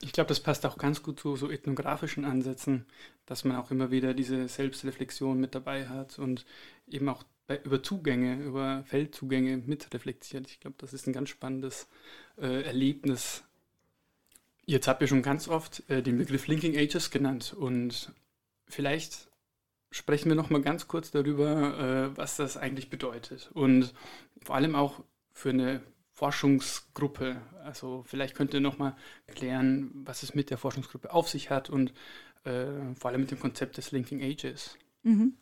[SPEAKER 3] ich glaube, das passt auch ganz gut zu so ethnografischen Ansätzen, dass man auch immer wieder diese Selbstreflexion mit dabei hat und eben auch bei, über Zugänge, über Feldzugänge mitreflektiert. Ich glaube, das ist ein ganz spannendes äh, Erlebnis. Jetzt habt ihr schon ganz oft äh, den Begriff Linking Ages genannt und vielleicht sprechen wir noch mal ganz kurz darüber, äh, was das eigentlich bedeutet und vor allem auch für eine Forschungsgruppe. Also vielleicht könnt ihr nochmal erklären, was es mit der Forschungsgruppe auf sich hat und äh, vor allem mit dem Konzept des Linking Ages.
[SPEAKER 1] Mhm.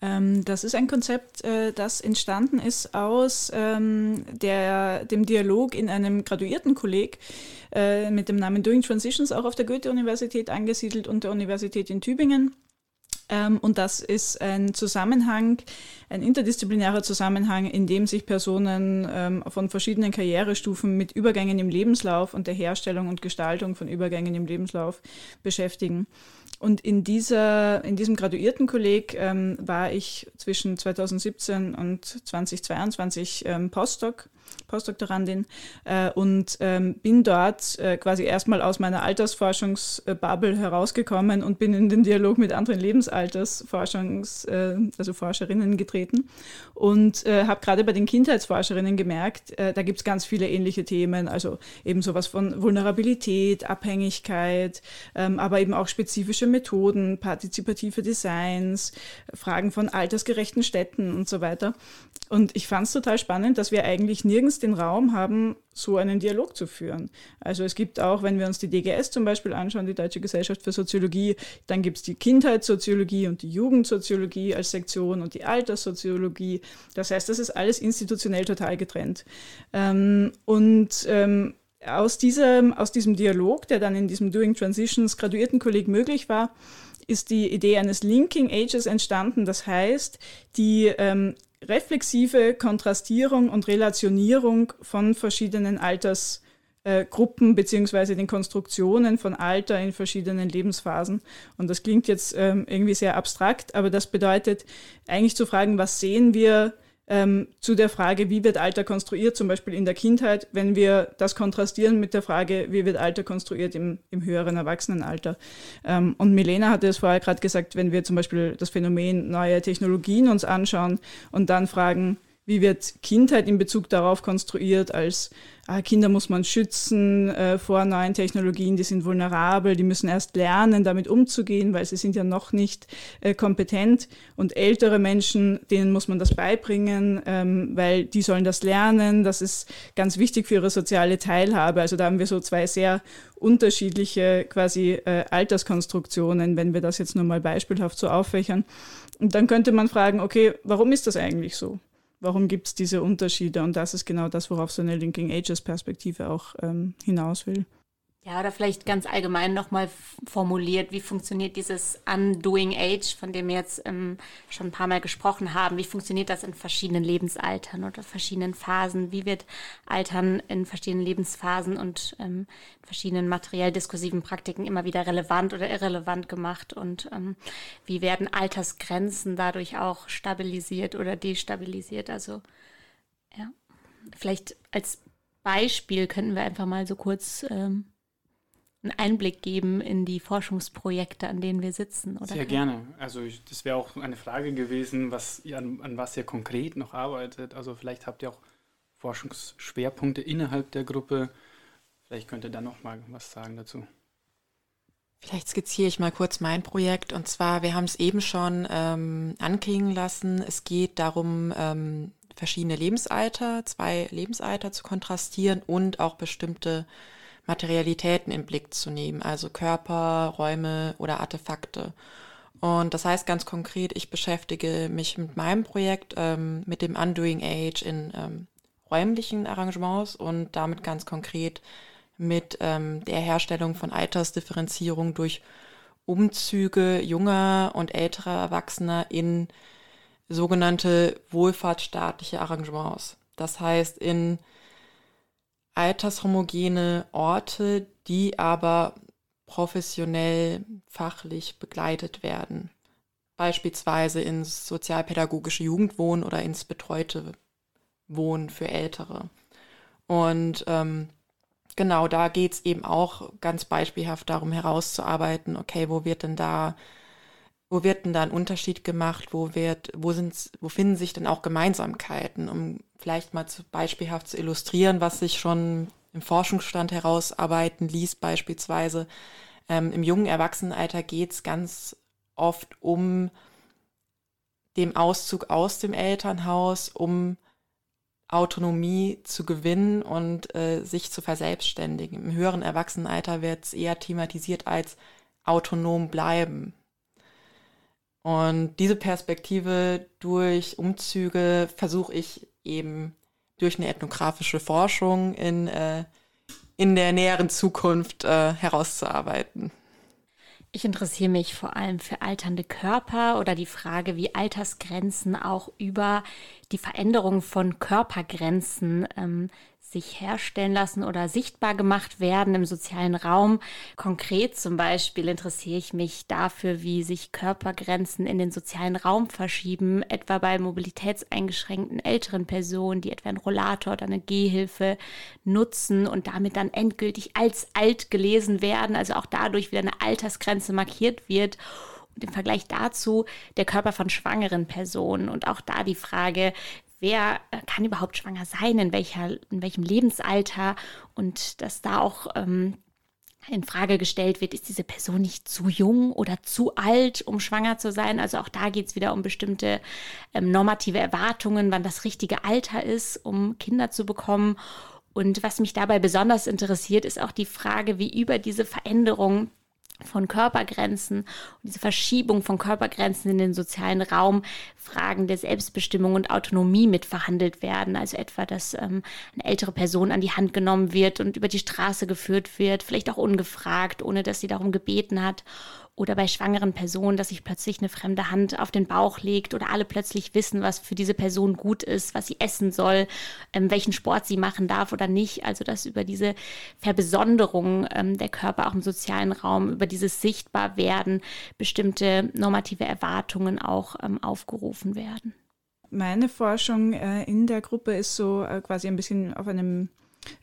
[SPEAKER 1] Ähm, das ist ein Konzept, äh, das entstanden ist aus ähm, der, dem Dialog in einem Graduiertenkolleg äh, mit dem Namen Doing Transitions, auch auf der Goethe-Universität angesiedelt und der Universität in Tübingen. Ähm, und das ist ein Zusammenhang, ein interdisziplinärer Zusammenhang, in dem sich Personen ähm, von verschiedenen Karrierestufen mit Übergängen im Lebenslauf und der Herstellung und Gestaltung von Übergängen im Lebenslauf beschäftigen. Und in, dieser, in diesem Graduiertenkolleg ähm, war ich zwischen 2017 und 2022 ähm, Postdoc Postdoktorandin äh, und ähm, bin dort äh, quasi erstmal aus meiner Altersforschungsbubble herausgekommen und bin in den Dialog mit anderen Lebensaltersforschungs, äh, also Forscherinnen getreten und äh, habe gerade bei den Kindheitsforscherinnen gemerkt, äh, da gibt es ganz viele ähnliche Themen, also eben sowas von Vulnerabilität, Abhängigkeit, ähm, aber eben auch spezifische Methoden, partizipative Designs, Fragen von altersgerechten Städten und so weiter. Und ich fand es total spannend, dass wir eigentlich nirgends den Raum haben, so einen Dialog zu führen. Also es gibt auch, wenn wir uns die DGS zum Beispiel anschauen, die Deutsche Gesellschaft für Soziologie, dann gibt es die Kindheitssoziologie und die Jugendsoziologie als Sektion und die Alterssoziologie. Das heißt, das ist alles institutionell total getrennt. Ähm, und ähm, aus, diesem, aus diesem Dialog, der dann in diesem Doing Transitions Graduiertenkolleg möglich war, ist die Idee eines Linking Ages entstanden. Das heißt, die ähm, reflexive Kontrastierung und Relationierung von verschiedenen Altersgruppen äh, beziehungsweise den Konstruktionen von Alter in verschiedenen Lebensphasen. Und das klingt jetzt ähm, irgendwie sehr abstrakt, aber das bedeutet eigentlich zu fragen, was sehen wir ähm, zu der Frage, wie wird Alter konstruiert, zum Beispiel in der Kindheit, wenn wir das kontrastieren mit der Frage, wie wird Alter konstruiert im, im höheren Erwachsenenalter. Ähm, und Milena hatte es vorher gerade gesagt, wenn wir zum Beispiel das Phänomen neue Technologien uns anschauen und dann fragen, wie wird Kindheit in Bezug darauf konstruiert als Kinder muss man schützen äh, vor neuen Technologien, die sind vulnerabel, die müssen erst lernen, damit umzugehen, weil sie sind ja noch nicht äh, kompetent. Und ältere Menschen, denen muss man das beibringen, ähm, weil die sollen das lernen. Das ist ganz wichtig für ihre soziale Teilhabe. Also da haben wir so zwei sehr unterschiedliche quasi äh, Alterskonstruktionen, wenn wir das jetzt nur mal beispielhaft so auffächern. Und dann könnte man fragen, okay, warum ist das eigentlich so? Warum gibt es diese Unterschiede? Und das ist genau das, worauf so eine Linking Ages Perspektive auch ähm, hinaus will.
[SPEAKER 5] Ja, oder vielleicht ganz allgemein nochmal formuliert, wie funktioniert dieses Undoing Age, von dem wir jetzt ähm, schon ein paar Mal gesprochen haben? Wie funktioniert das in verschiedenen Lebensaltern oder verschiedenen Phasen? Wie wird Altern in verschiedenen Lebensphasen und ähm, verschiedenen materiell diskursiven Praktiken immer wieder relevant oder irrelevant gemacht? Und ähm, wie werden Altersgrenzen dadurch auch stabilisiert oder destabilisiert? Also, ja, vielleicht als Beispiel könnten wir einfach mal so kurz ähm, einen Einblick geben in die Forschungsprojekte, an denen wir sitzen?
[SPEAKER 3] Oder? Sehr gerne. Also ich, das wäre auch eine Frage gewesen, was ihr, an, an was ihr konkret noch arbeitet. Also vielleicht habt ihr auch Forschungsschwerpunkte innerhalb der Gruppe. Vielleicht könnt ihr da noch mal was sagen dazu.
[SPEAKER 4] Vielleicht skizziere ich mal kurz mein Projekt. Und zwar, wir haben es eben schon ähm, anklingen lassen. Es geht darum, ähm, verschiedene Lebensalter, zwei Lebensalter zu kontrastieren und auch bestimmte Materialitäten in Blick zu nehmen, also Körper, Räume oder Artefakte. Und das heißt ganz konkret, ich beschäftige mich mit meinem Projekt ähm, mit dem Undoing Age in ähm, räumlichen Arrangements und damit ganz konkret mit ähm, der Herstellung von Altersdifferenzierung durch Umzüge junger und älterer Erwachsener in sogenannte wohlfahrtsstaatliche Arrangements. Das heißt in altershomogene Orte, die aber professionell, fachlich begleitet werden. Beispielsweise ins sozialpädagogische Jugendwohnen oder ins betreute Wohnen für Ältere. Und ähm, genau da geht es eben auch ganz beispielhaft darum herauszuarbeiten, okay, wo wird denn da wo wird denn da ein Unterschied gemacht? Wo wird, wo sind, wo finden sich denn auch Gemeinsamkeiten, um vielleicht mal zu, beispielhaft zu illustrieren, was sich schon im Forschungsstand herausarbeiten ließ, beispielsweise. Ähm, Im jungen Erwachsenenalter geht es ganz oft um den Auszug aus dem Elternhaus, um Autonomie zu gewinnen und äh, sich zu verselbstständigen. Im höheren Erwachsenenalter wird es eher thematisiert als autonom bleiben. Und diese Perspektive durch Umzüge versuche ich eben durch eine ethnografische Forschung in, äh, in der näheren Zukunft äh, herauszuarbeiten.
[SPEAKER 5] Ich interessiere mich vor allem für alternde Körper oder die Frage, wie Altersgrenzen auch über die Veränderung von Körpergrenzen ähm, sich herstellen lassen oder sichtbar gemacht werden im sozialen Raum. Konkret zum Beispiel interessiere ich mich dafür, wie sich Körpergrenzen in den sozialen Raum verschieben, etwa bei mobilitätseingeschränkten älteren Personen, die etwa einen Rollator oder eine Gehhilfe nutzen und damit dann endgültig als alt gelesen werden, also auch dadurch wieder eine Altersgrenze markiert wird. Und im Vergleich dazu der Körper von schwangeren Personen und auch da die Frage, wer äh, kann überhaupt schwanger sein, in, welcher, in welchem Lebensalter und dass da auch ähm, in Frage gestellt wird, ist diese Person nicht zu jung oder zu alt, um schwanger zu sein. Also auch da geht es wieder um bestimmte ähm, normative Erwartungen, wann das richtige Alter ist, um Kinder zu bekommen. Und was mich dabei besonders interessiert, ist auch die Frage, wie über diese Veränderung von Körpergrenzen und diese Verschiebung von Körpergrenzen in den sozialen Raum Fragen der Selbstbestimmung und Autonomie mit verhandelt werden. Also etwa, dass ähm, eine ältere Person an die Hand genommen wird und über die Straße geführt wird, vielleicht auch ungefragt, ohne dass sie darum gebeten hat oder bei schwangeren Personen, dass sich plötzlich eine fremde Hand auf den Bauch legt oder alle plötzlich wissen, was für diese Person gut ist, was sie essen soll, ähm, welchen Sport sie machen darf oder nicht. Also dass über diese Verbesonderung ähm, der Körper auch im sozialen Raum, über dieses Sichtbarwerden bestimmte normative Erwartungen auch ähm, aufgerufen werden.
[SPEAKER 1] Meine Forschung äh, in der Gruppe ist so äh, quasi ein bisschen auf einem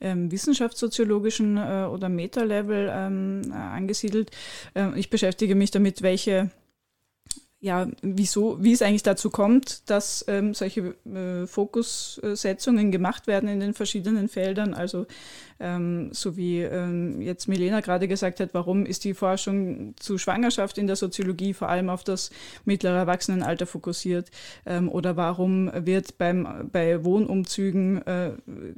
[SPEAKER 1] ähm, wissenschaftssoziologischen äh, oder Meta-Level ähm, äh, angesiedelt. Äh, ich beschäftige mich damit, welche ja, wieso, wie es eigentlich dazu kommt, dass ähm, solche äh, Fokussetzungen gemacht werden in den verschiedenen Feldern. Also ähm, so wie ähm, jetzt Milena gerade gesagt hat, warum ist die Forschung zu Schwangerschaft in der Soziologie vor allem auf das mittlere Erwachsenenalter fokussiert? Ähm, oder warum wird beim, bei Wohnumzügen äh,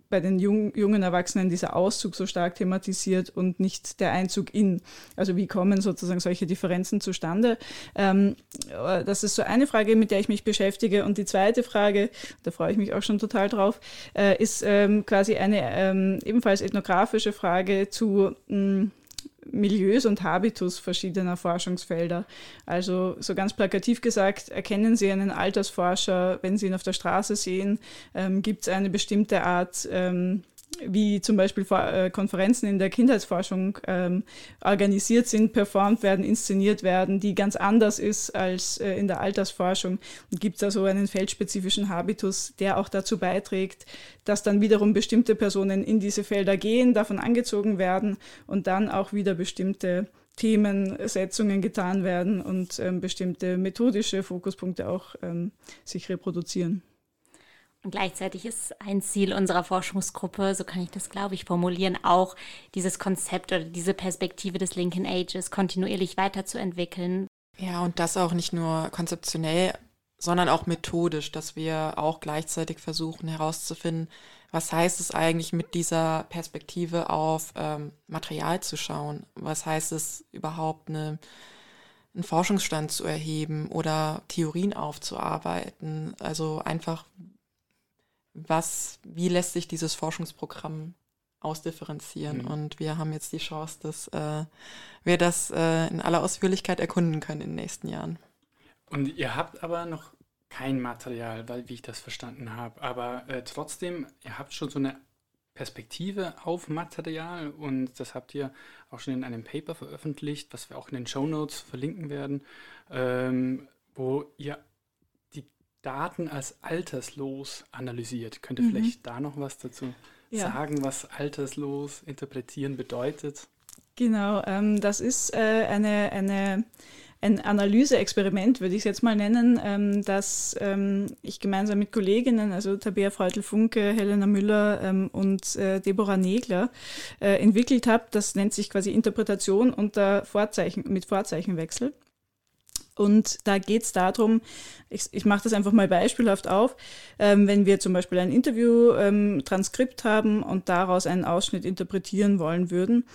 [SPEAKER 1] bei den jung, jungen Erwachsenen dieser Auszug so stark thematisiert und nicht der Einzug in? Also wie kommen sozusagen solche Differenzen zustande? Ähm, äh, das ist so eine Frage, mit der ich mich beschäftige. Und die zweite Frage, da freue ich mich auch schon total drauf, äh, ist ähm, quasi eine ähm, ebenfalls ethnografische Frage zu mh, hm, Milieus und Habitus verschiedener Forschungsfelder. Also so ganz plakativ gesagt, erkennen Sie einen Altersforscher, wenn Sie ihn auf der Straße sehen, ähm, gibt es eine bestimmte Art ähm, wie zum Beispiel äh, Konferenzen in der Kindheitsforschung ähm, organisiert sind, performt werden, inszeniert werden, die ganz anders ist als äh, in der Altersforschung. Gibt es also einen feldspezifischen Habitus, der auch dazu beiträgt, dass dann wiederum bestimmte Personen in diese Felder gehen, davon angezogen werden und dann auch wieder bestimmte Themensetzungen getan werden und ähm, bestimmte methodische Fokuspunkte auch ähm, sich reproduzieren.
[SPEAKER 5] Und gleichzeitig ist ein Ziel unserer Forschungsgruppe, so kann ich das, glaube ich, formulieren, auch dieses Konzept oder diese Perspektive des Lincoln Ages kontinuierlich weiterzuentwickeln.
[SPEAKER 4] Ja, und das auch nicht nur konzeptionell, sondern auch methodisch, dass wir auch gleichzeitig versuchen herauszufinden, was heißt es eigentlich mit dieser Perspektive auf ähm, Material zu schauen? Was heißt es überhaupt, eine, einen Forschungsstand zu erheben oder Theorien aufzuarbeiten? Also einfach, was, wie lässt sich dieses Forschungsprogramm ausdifferenzieren? Mhm. Und wir haben jetzt die Chance, dass äh, wir das äh, in aller Ausführlichkeit erkunden können in den nächsten Jahren.
[SPEAKER 3] Und ihr habt aber noch kein Material, weil, wie ich das verstanden habe. Aber äh, trotzdem, ihr habt schon so eine Perspektive auf Material und das habt ihr auch schon in einem Paper veröffentlicht, was wir auch in den Show Notes verlinken werden, ähm, wo ihr Daten als alterslos analysiert. Könnt ihr mhm. vielleicht da noch was dazu ja. sagen, was alterslos interpretieren bedeutet?
[SPEAKER 1] Genau, ähm, das ist äh, eine, eine, ein Analyseexperiment, würde ich es jetzt mal nennen, ähm, das ähm, ich gemeinsam mit Kolleginnen, also Tabea Freutel-Funke, Helena Müller ähm, und äh, Deborah Negler, äh, entwickelt habe. Das nennt sich quasi Interpretation unter Vorzeichen, mit Vorzeichenwechsel. Und da geht es darum, ich, ich mache das einfach mal beispielhaft auf, ähm, wenn wir zum Beispiel ein Interview-Transkript ähm, haben und daraus einen Ausschnitt interpretieren wollen würden,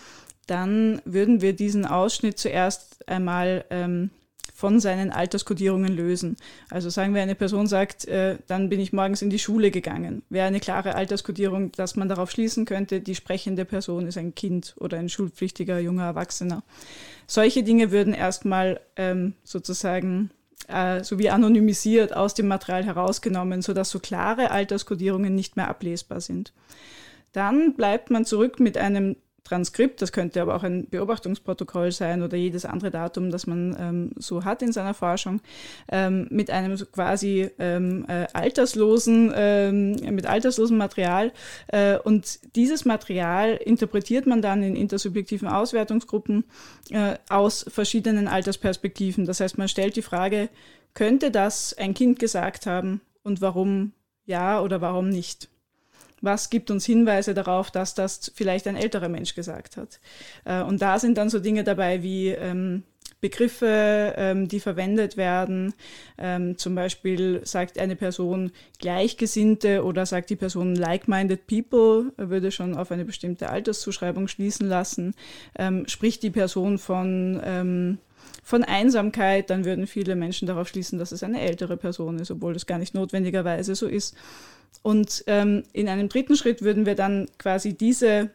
[SPEAKER 1] dann würden wir diesen Ausschnitt zuerst einmal ähm, von seinen Alterskodierungen lösen. Also sagen wir, eine Person sagt, äh, dann bin ich morgens in die Schule gegangen. Wäre eine klare Alterskodierung, dass man darauf schließen könnte, die sprechende Person ist ein Kind oder ein schulpflichtiger junger Erwachsener. Solche Dinge würden erstmal ähm, sozusagen äh, so wie anonymisiert aus dem Material herausgenommen, sodass so klare Alterskodierungen nicht mehr ablesbar sind. Dann bleibt man zurück mit einem Transkript, das könnte aber auch ein Beobachtungsprotokoll sein oder jedes andere Datum, das man ähm, so hat in seiner Forschung, ähm, mit einem quasi ähm, äh, alterslosen, ähm, mit alterslosem Material. Äh, und dieses Material interpretiert man dann in intersubjektiven Auswertungsgruppen äh, aus verschiedenen Altersperspektiven. Das heißt, man stellt die Frage, könnte das ein Kind gesagt haben und warum ja oder warum nicht? Was gibt uns Hinweise darauf, dass das vielleicht ein älterer Mensch gesagt hat. Äh, und da sind dann so Dinge dabei wie ähm, Begriffe, ähm, die verwendet werden. Ähm, zum Beispiel sagt eine Person Gleichgesinnte oder sagt die Person like-minded people, würde schon auf eine bestimmte Alterszuschreibung schließen lassen. Ähm, spricht die Person von ähm, von Einsamkeit, dann würden viele Menschen darauf schließen, dass es eine ältere Person ist, obwohl das gar nicht notwendigerweise so ist. Und ähm, in einem dritten Schritt würden wir dann quasi diese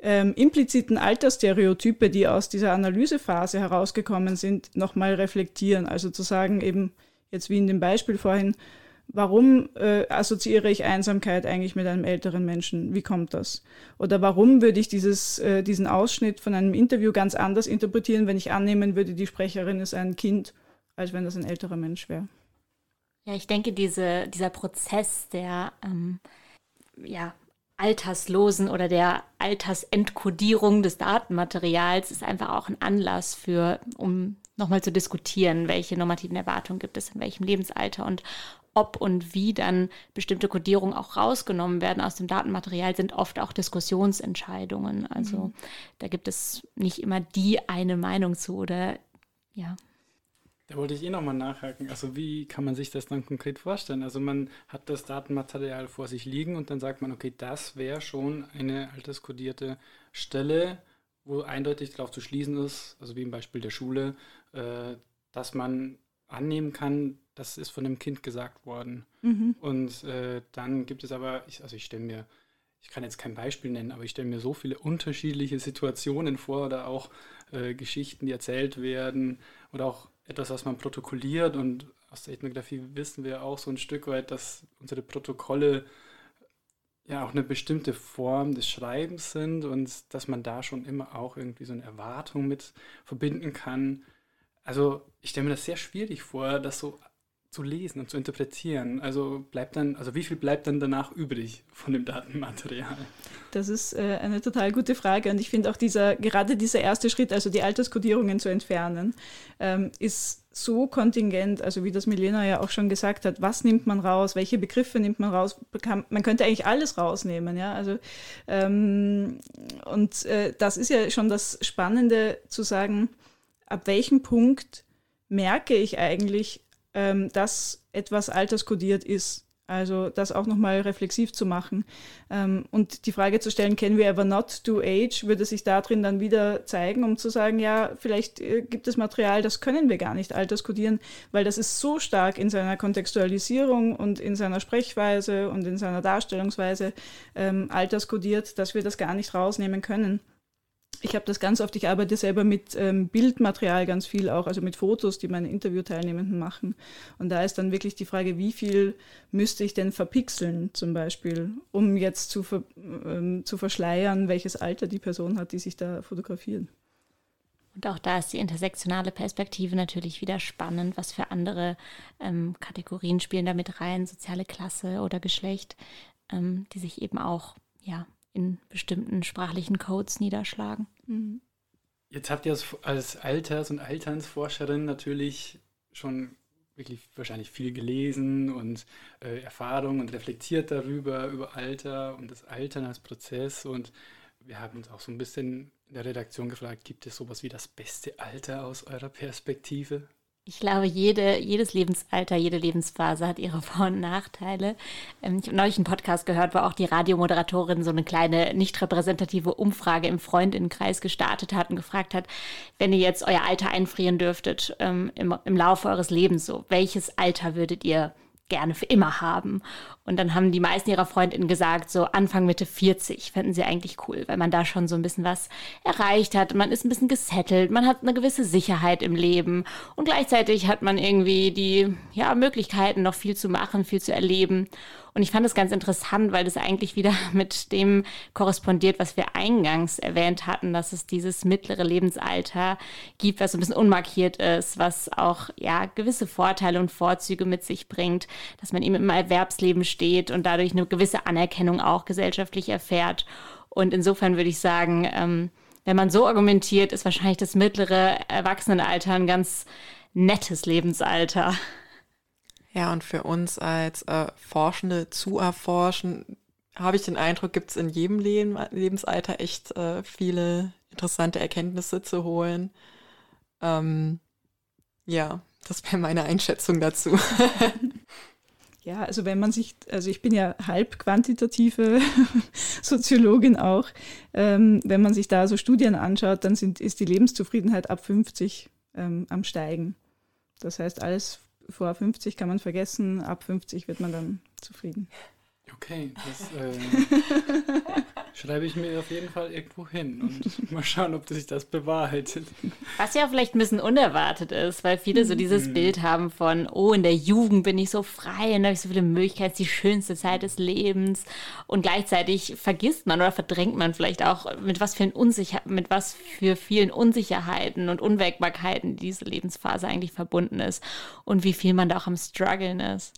[SPEAKER 1] ähm, impliziten Altersstereotype, die aus dieser Analysephase herausgekommen sind, nochmal reflektieren. Also zu sagen, eben jetzt wie in dem Beispiel vorhin, warum äh, assoziiere ich Einsamkeit eigentlich mit einem älteren Menschen? Wie kommt das? Oder warum würde ich dieses, äh, diesen Ausschnitt von einem Interview ganz anders interpretieren, wenn ich annehmen würde, die Sprecherin ist ein Kind, als wenn das ein älterer Mensch wäre?
[SPEAKER 5] Ja, ich denke, diese, dieser Prozess der ähm, ja, Alterslosen oder der Altersentkodierung des Datenmaterials ist einfach auch ein Anlass für, um nochmal zu diskutieren, welche normativen Erwartungen gibt es in welchem Lebensalter und ob und wie dann bestimmte Kodierungen auch rausgenommen werden aus dem Datenmaterial, sind oft auch Diskussionsentscheidungen. Also mhm. da gibt es nicht immer die eine Meinung zu oder ja.
[SPEAKER 3] Da wollte ich eh nochmal nachhaken. Also wie kann man sich das dann konkret vorstellen? Also man hat das Datenmaterial vor sich liegen und dann sagt man, okay, das wäre schon eine alterskodierte Stelle, wo eindeutig darauf zu schließen ist, also wie im Beispiel der Schule, äh, dass man annehmen kann, das ist von dem Kind gesagt worden. Mhm. Und äh, dann gibt es aber, ich, also ich stelle mir ich kann jetzt kein Beispiel nennen, aber ich stelle mir so viele unterschiedliche Situationen vor oder auch äh, Geschichten, die erzählt werden oder auch etwas, was man protokolliert. Und aus der Ethnographie wissen wir auch so ein Stück weit, dass unsere Protokolle ja auch eine bestimmte Form des Schreibens sind und dass man da schon immer auch irgendwie so eine Erwartung mit verbinden kann. Also ich stelle mir das sehr schwierig vor, das so zu lesen und zu interpretieren. Also bleibt dann, also wie viel bleibt dann danach übrig von dem Datenmaterial?
[SPEAKER 1] Das ist äh, eine total gute Frage und ich finde auch dieser, gerade dieser erste Schritt, also die Alterskodierungen zu entfernen, ähm, ist so kontingent, also wie das Milena ja auch schon gesagt hat, was nimmt man raus, welche Begriffe nimmt man raus, man könnte eigentlich alles rausnehmen, ja, also ähm, und äh, das ist ja schon das Spannende zu sagen, ab welchem Punkt merke ich eigentlich, ähm, dass etwas alterskodiert ist. Also das auch nochmal reflexiv zu machen. Ähm, und die Frage zu stellen, can we ever not do age, würde sich darin dann wieder zeigen, um zu sagen, ja, vielleicht äh, gibt es Material, das können wir gar nicht alterskodieren, weil das ist so stark in seiner Kontextualisierung und in seiner Sprechweise und in seiner Darstellungsweise ähm, alterskodiert, dass wir das gar nicht rausnehmen können ich habe das ganz oft, ich arbeite selber mit ähm, Bildmaterial ganz viel auch, also mit Fotos, die meine Interviewteilnehmenden machen. Und da ist dann wirklich die Frage, wie viel müsste ich denn verpixeln zum Beispiel, um jetzt zu, ver, ähm, zu verschleiern, welches Alter die Person hat, die sich da fotografiert.
[SPEAKER 5] Und auch da ist die intersektionale Perspektive natürlich wieder spannend. Was für andere ähm, Kategorien spielen da mit rein, soziale Klasse oder Geschlecht, ähm, die sich eben auch ja, in bestimmten sprachlichen Codes niederschlagen. Mhm.
[SPEAKER 3] Jetzt habt ihr als Alters- und Alternsforscherin natürlich schon wirklich wahrscheinlich viel gelesen und äh, Erfahrung und reflektiert darüber, über Alter und das Altern als Prozess. Und wir haben uns auch so ein bisschen in der Redaktion gefragt, gibt es sowas wie das beste Alter aus eurer Perspektive?
[SPEAKER 5] Ich glaube, jede, jedes Lebensalter, jede Lebensphase hat ihre Vor- und Nachteile. Ähm, ich habe neulich einen Podcast gehört, wo auch die Radiomoderatorin so eine kleine, nicht repräsentative Umfrage im Freundinnenkreis gestartet hat und gefragt hat, wenn ihr jetzt euer Alter einfrieren dürftet ähm, im, im Laufe eures Lebens, so welches Alter würdet ihr gerne für immer haben. Und dann haben die meisten ihrer Freundinnen gesagt, so Anfang Mitte 40 fänden sie eigentlich cool, weil man da schon so ein bisschen was erreicht hat. Man ist ein bisschen gesettelt, man hat eine gewisse Sicherheit im Leben und gleichzeitig hat man irgendwie die ja, Möglichkeiten, noch viel zu machen, viel zu erleben. Und ich fand es ganz interessant, weil das eigentlich wieder mit dem korrespondiert, was wir eingangs erwähnt hatten, dass es dieses mittlere Lebensalter gibt, was so ein bisschen unmarkiert ist, was auch ja gewisse Vorteile und Vorzüge mit sich bringt, dass man eben im Erwerbsleben steht und dadurch eine gewisse Anerkennung auch gesellschaftlich erfährt. Und insofern würde ich sagen, ähm, wenn man so argumentiert, ist wahrscheinlich das mittlere Erwachsenenalter ein ganz nettes Lebensalter.
[SPEAKER 4] Ja, und für uns als äh, Forschende zu erforschen, habe ich den Eindruck, gibt es in jedem Leben, Lebensalter echt äh, viele interessante Erkenntnisse zu holen. Ähm, ja, das wäre meine Einschätzung dazu.
[SPEAKER 1] Ja, also wenn man sich, also ich bin ja halb quantitative Soziologin auch, ähm, wenn man sich da so Studien anschaut, dann sind, ist die Lebenszufriedenheit ab 50 ähm, am Steigen. Das heißt, alles vor 50 kann man vergessen, ab 50 wird man dann zufrieden.
[SPEAKER 3] Okay, das äh, schreibe ich mir auf jeden Fall irgendwo hin und mal schauen, ob sich das bewahrheitet.
[SPEAKER 5] Was ja vielleicht ein bisschen unerwartet ist, weil viele so dieses mhm. Bild haben von, oh, in der Jugend bin ich so frei und habe ich so viele Möglichkeiten, die schönste Zeit des Lebens. Und gleichzeitig vergisst man oder verdrängt man vielleicht auch, mit was für, Unsicher mit was für vielen Unsicherheiten und Unwägbarkeiten diese Lebensphase eigentlich verbunden ist und wie viel man da auch am Struggeln ist.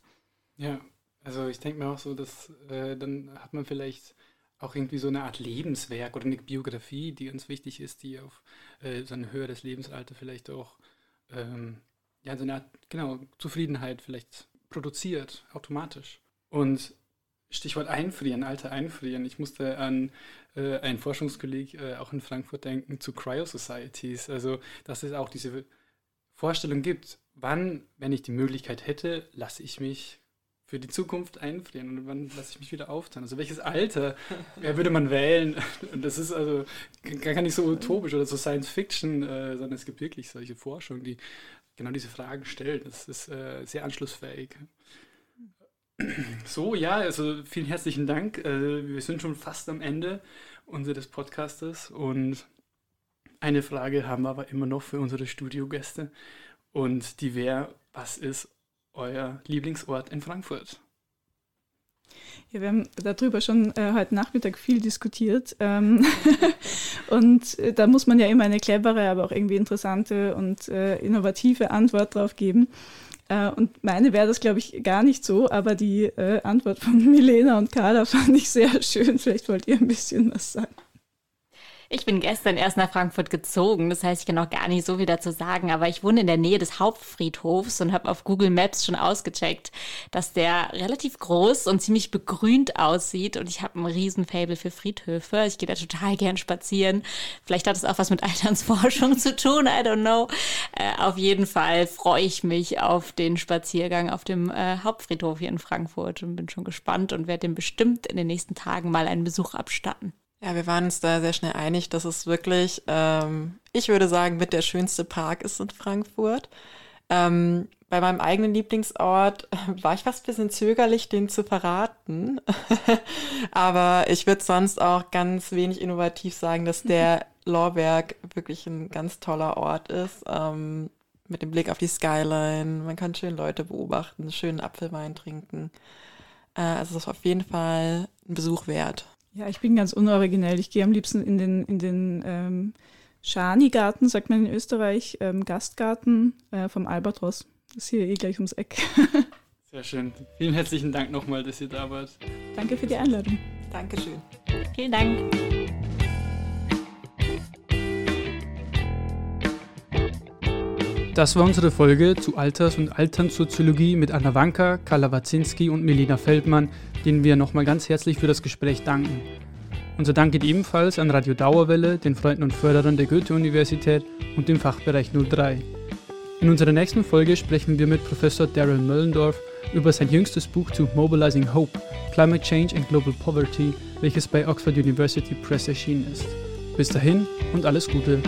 [SPEAKER 3] Ja, also ich denke mir auch so, dass äh, dann hat man vielleicht auch irgendwie so eine Art Lebenswerk oder eine Biografie, die uns wichtig ist, die auf äh, so ein höheres Lebensalter vielleicht auch ähm, ja, so eine Art, genau, Zufriedenheit vielleicht produziert, automatisch. Und Stichwort Einfrieren, Alter Einfrieren. Ich musste an äh, einen Forschungskolleg äh, auch in Frankfurt denken zu Cryo-Societies. Also, dass es auch diese Vorstellung gibt, wann, wenn ich die Möglichkeit hätte, lasse ich mich für die Zukunft einfrieren und wann lasse ich mich wieder auftauen? Also welches Alter ja, würde man wählen? Und das ist also gar nicht so utopisch oder so Science Fiction, äh, sondern es gibt wirklich solche Forschung, die genau diese Fragen stellt. Das ist äh, sehr anschlussfähig. So, ja, also vielen herzlichen Dank. Äh, wir sind schon fast am Ende unseres Podcastes und eine Frage haben wir aber immer noch für unsere Studiogäste und die wäre, was ist euer Lieblingsort in Frankfurt?
[SPEAKER 1] Ja, wir haben darüber schon äh, heute Nachmittag viel diskutiert. Ähm und äh, da muss man ja immer eine clevere, aber auch irgendwie interessante und äh, innovative Antwort drauf geben. Äh, und meine wäre das, glaube ich, gar nicht so, aber die äh, Antwort von Milena und Carla fand ich sehr schön. Vielleicht wollt ihr ein bisschen was sagen.
[SPEAKER 5] Ich bin gestern erst nach Frankfurt gezogen, das heißt, ich kann auch gar nicht so viel dazu sagen, aber ich wohne in der Nähe des Hauptfriedhofs und habe auf Google Maps schon ausgecheckt, dass der relativ groß und ziemlich begrünt aussieht und ich habe ein Riesenfable für Friedhöfe. Ich gehe da total gern spazieren. Vielleicht hat es auch was mit Alternsforschung zu tun, I don't know. Äh, auf jeden Fall freue ich mich auf den Spaziergang auf dem äh, Hauptfriedhof hier in Frankfurt und bin schon gespannt und werde dem bestimmt in den nächsten Tagen mal einen Besuch abstatten.
[SPEAKER 4] Ja, wir waren uns da sehr schnell einig, dass es wirklich, ähm, ich würde sagen, mit der schönste Park ist in Frankfurt. Ähm, bei meinem eigenen Lieblingsort war ich fast ein bisschen zögerlich, den zu verraten. Aber ich würde sonst auch ganz wenig innovativ sagen, dass der Lorberg wirklich ein ganz toller Ort ist. Ähm, mit dem Blick auf die Skyline. Man kann schön Leute beobachten, schönen Apfelwein trinken. Äh, also es ist auf jeden Fall ein Besuch wert.
[SPEAKER 1] Ja, ich bin ganz unoriginell. Ich gehe am liebsten in den, in den ähm, Schani-Garten, sagt man in Österreich, ähm, Gastgarten äh, vom Albatros. Das ist hier eh gleich ums Eck.
[SPEAKER 3] Sehr schön. Vielen herzlichen Dank nochmal, dass ihr da wart.
[SPEAKER 1] Danke für die Einladung.
[SPEAKER 4] Dankeschön.
[SPEAKER 5] Vielen Dank.
[SPEAKER 3] Das war unsere Folge zu Alters- und Alternsoziologie mit Anna Wanka, Karla Wazinski und Melina Feldmann, denen wir nochmal ganz herzlich für das Gespräch danken. Unser Dank geht ebenfalls an Radio Dauerwelle, den Freunden und Förderern der Goethe-Universität und dem Fachbereich 03. In unserer nächsten Folge sprechen wir mit Professor Daryl Möllendorf über sein jüngstes Buch zu Mobilizing Hope, Climate Change and Global Poverty, welches bei Oxford University Press erschienen ist. Bis dahin und alles Gute.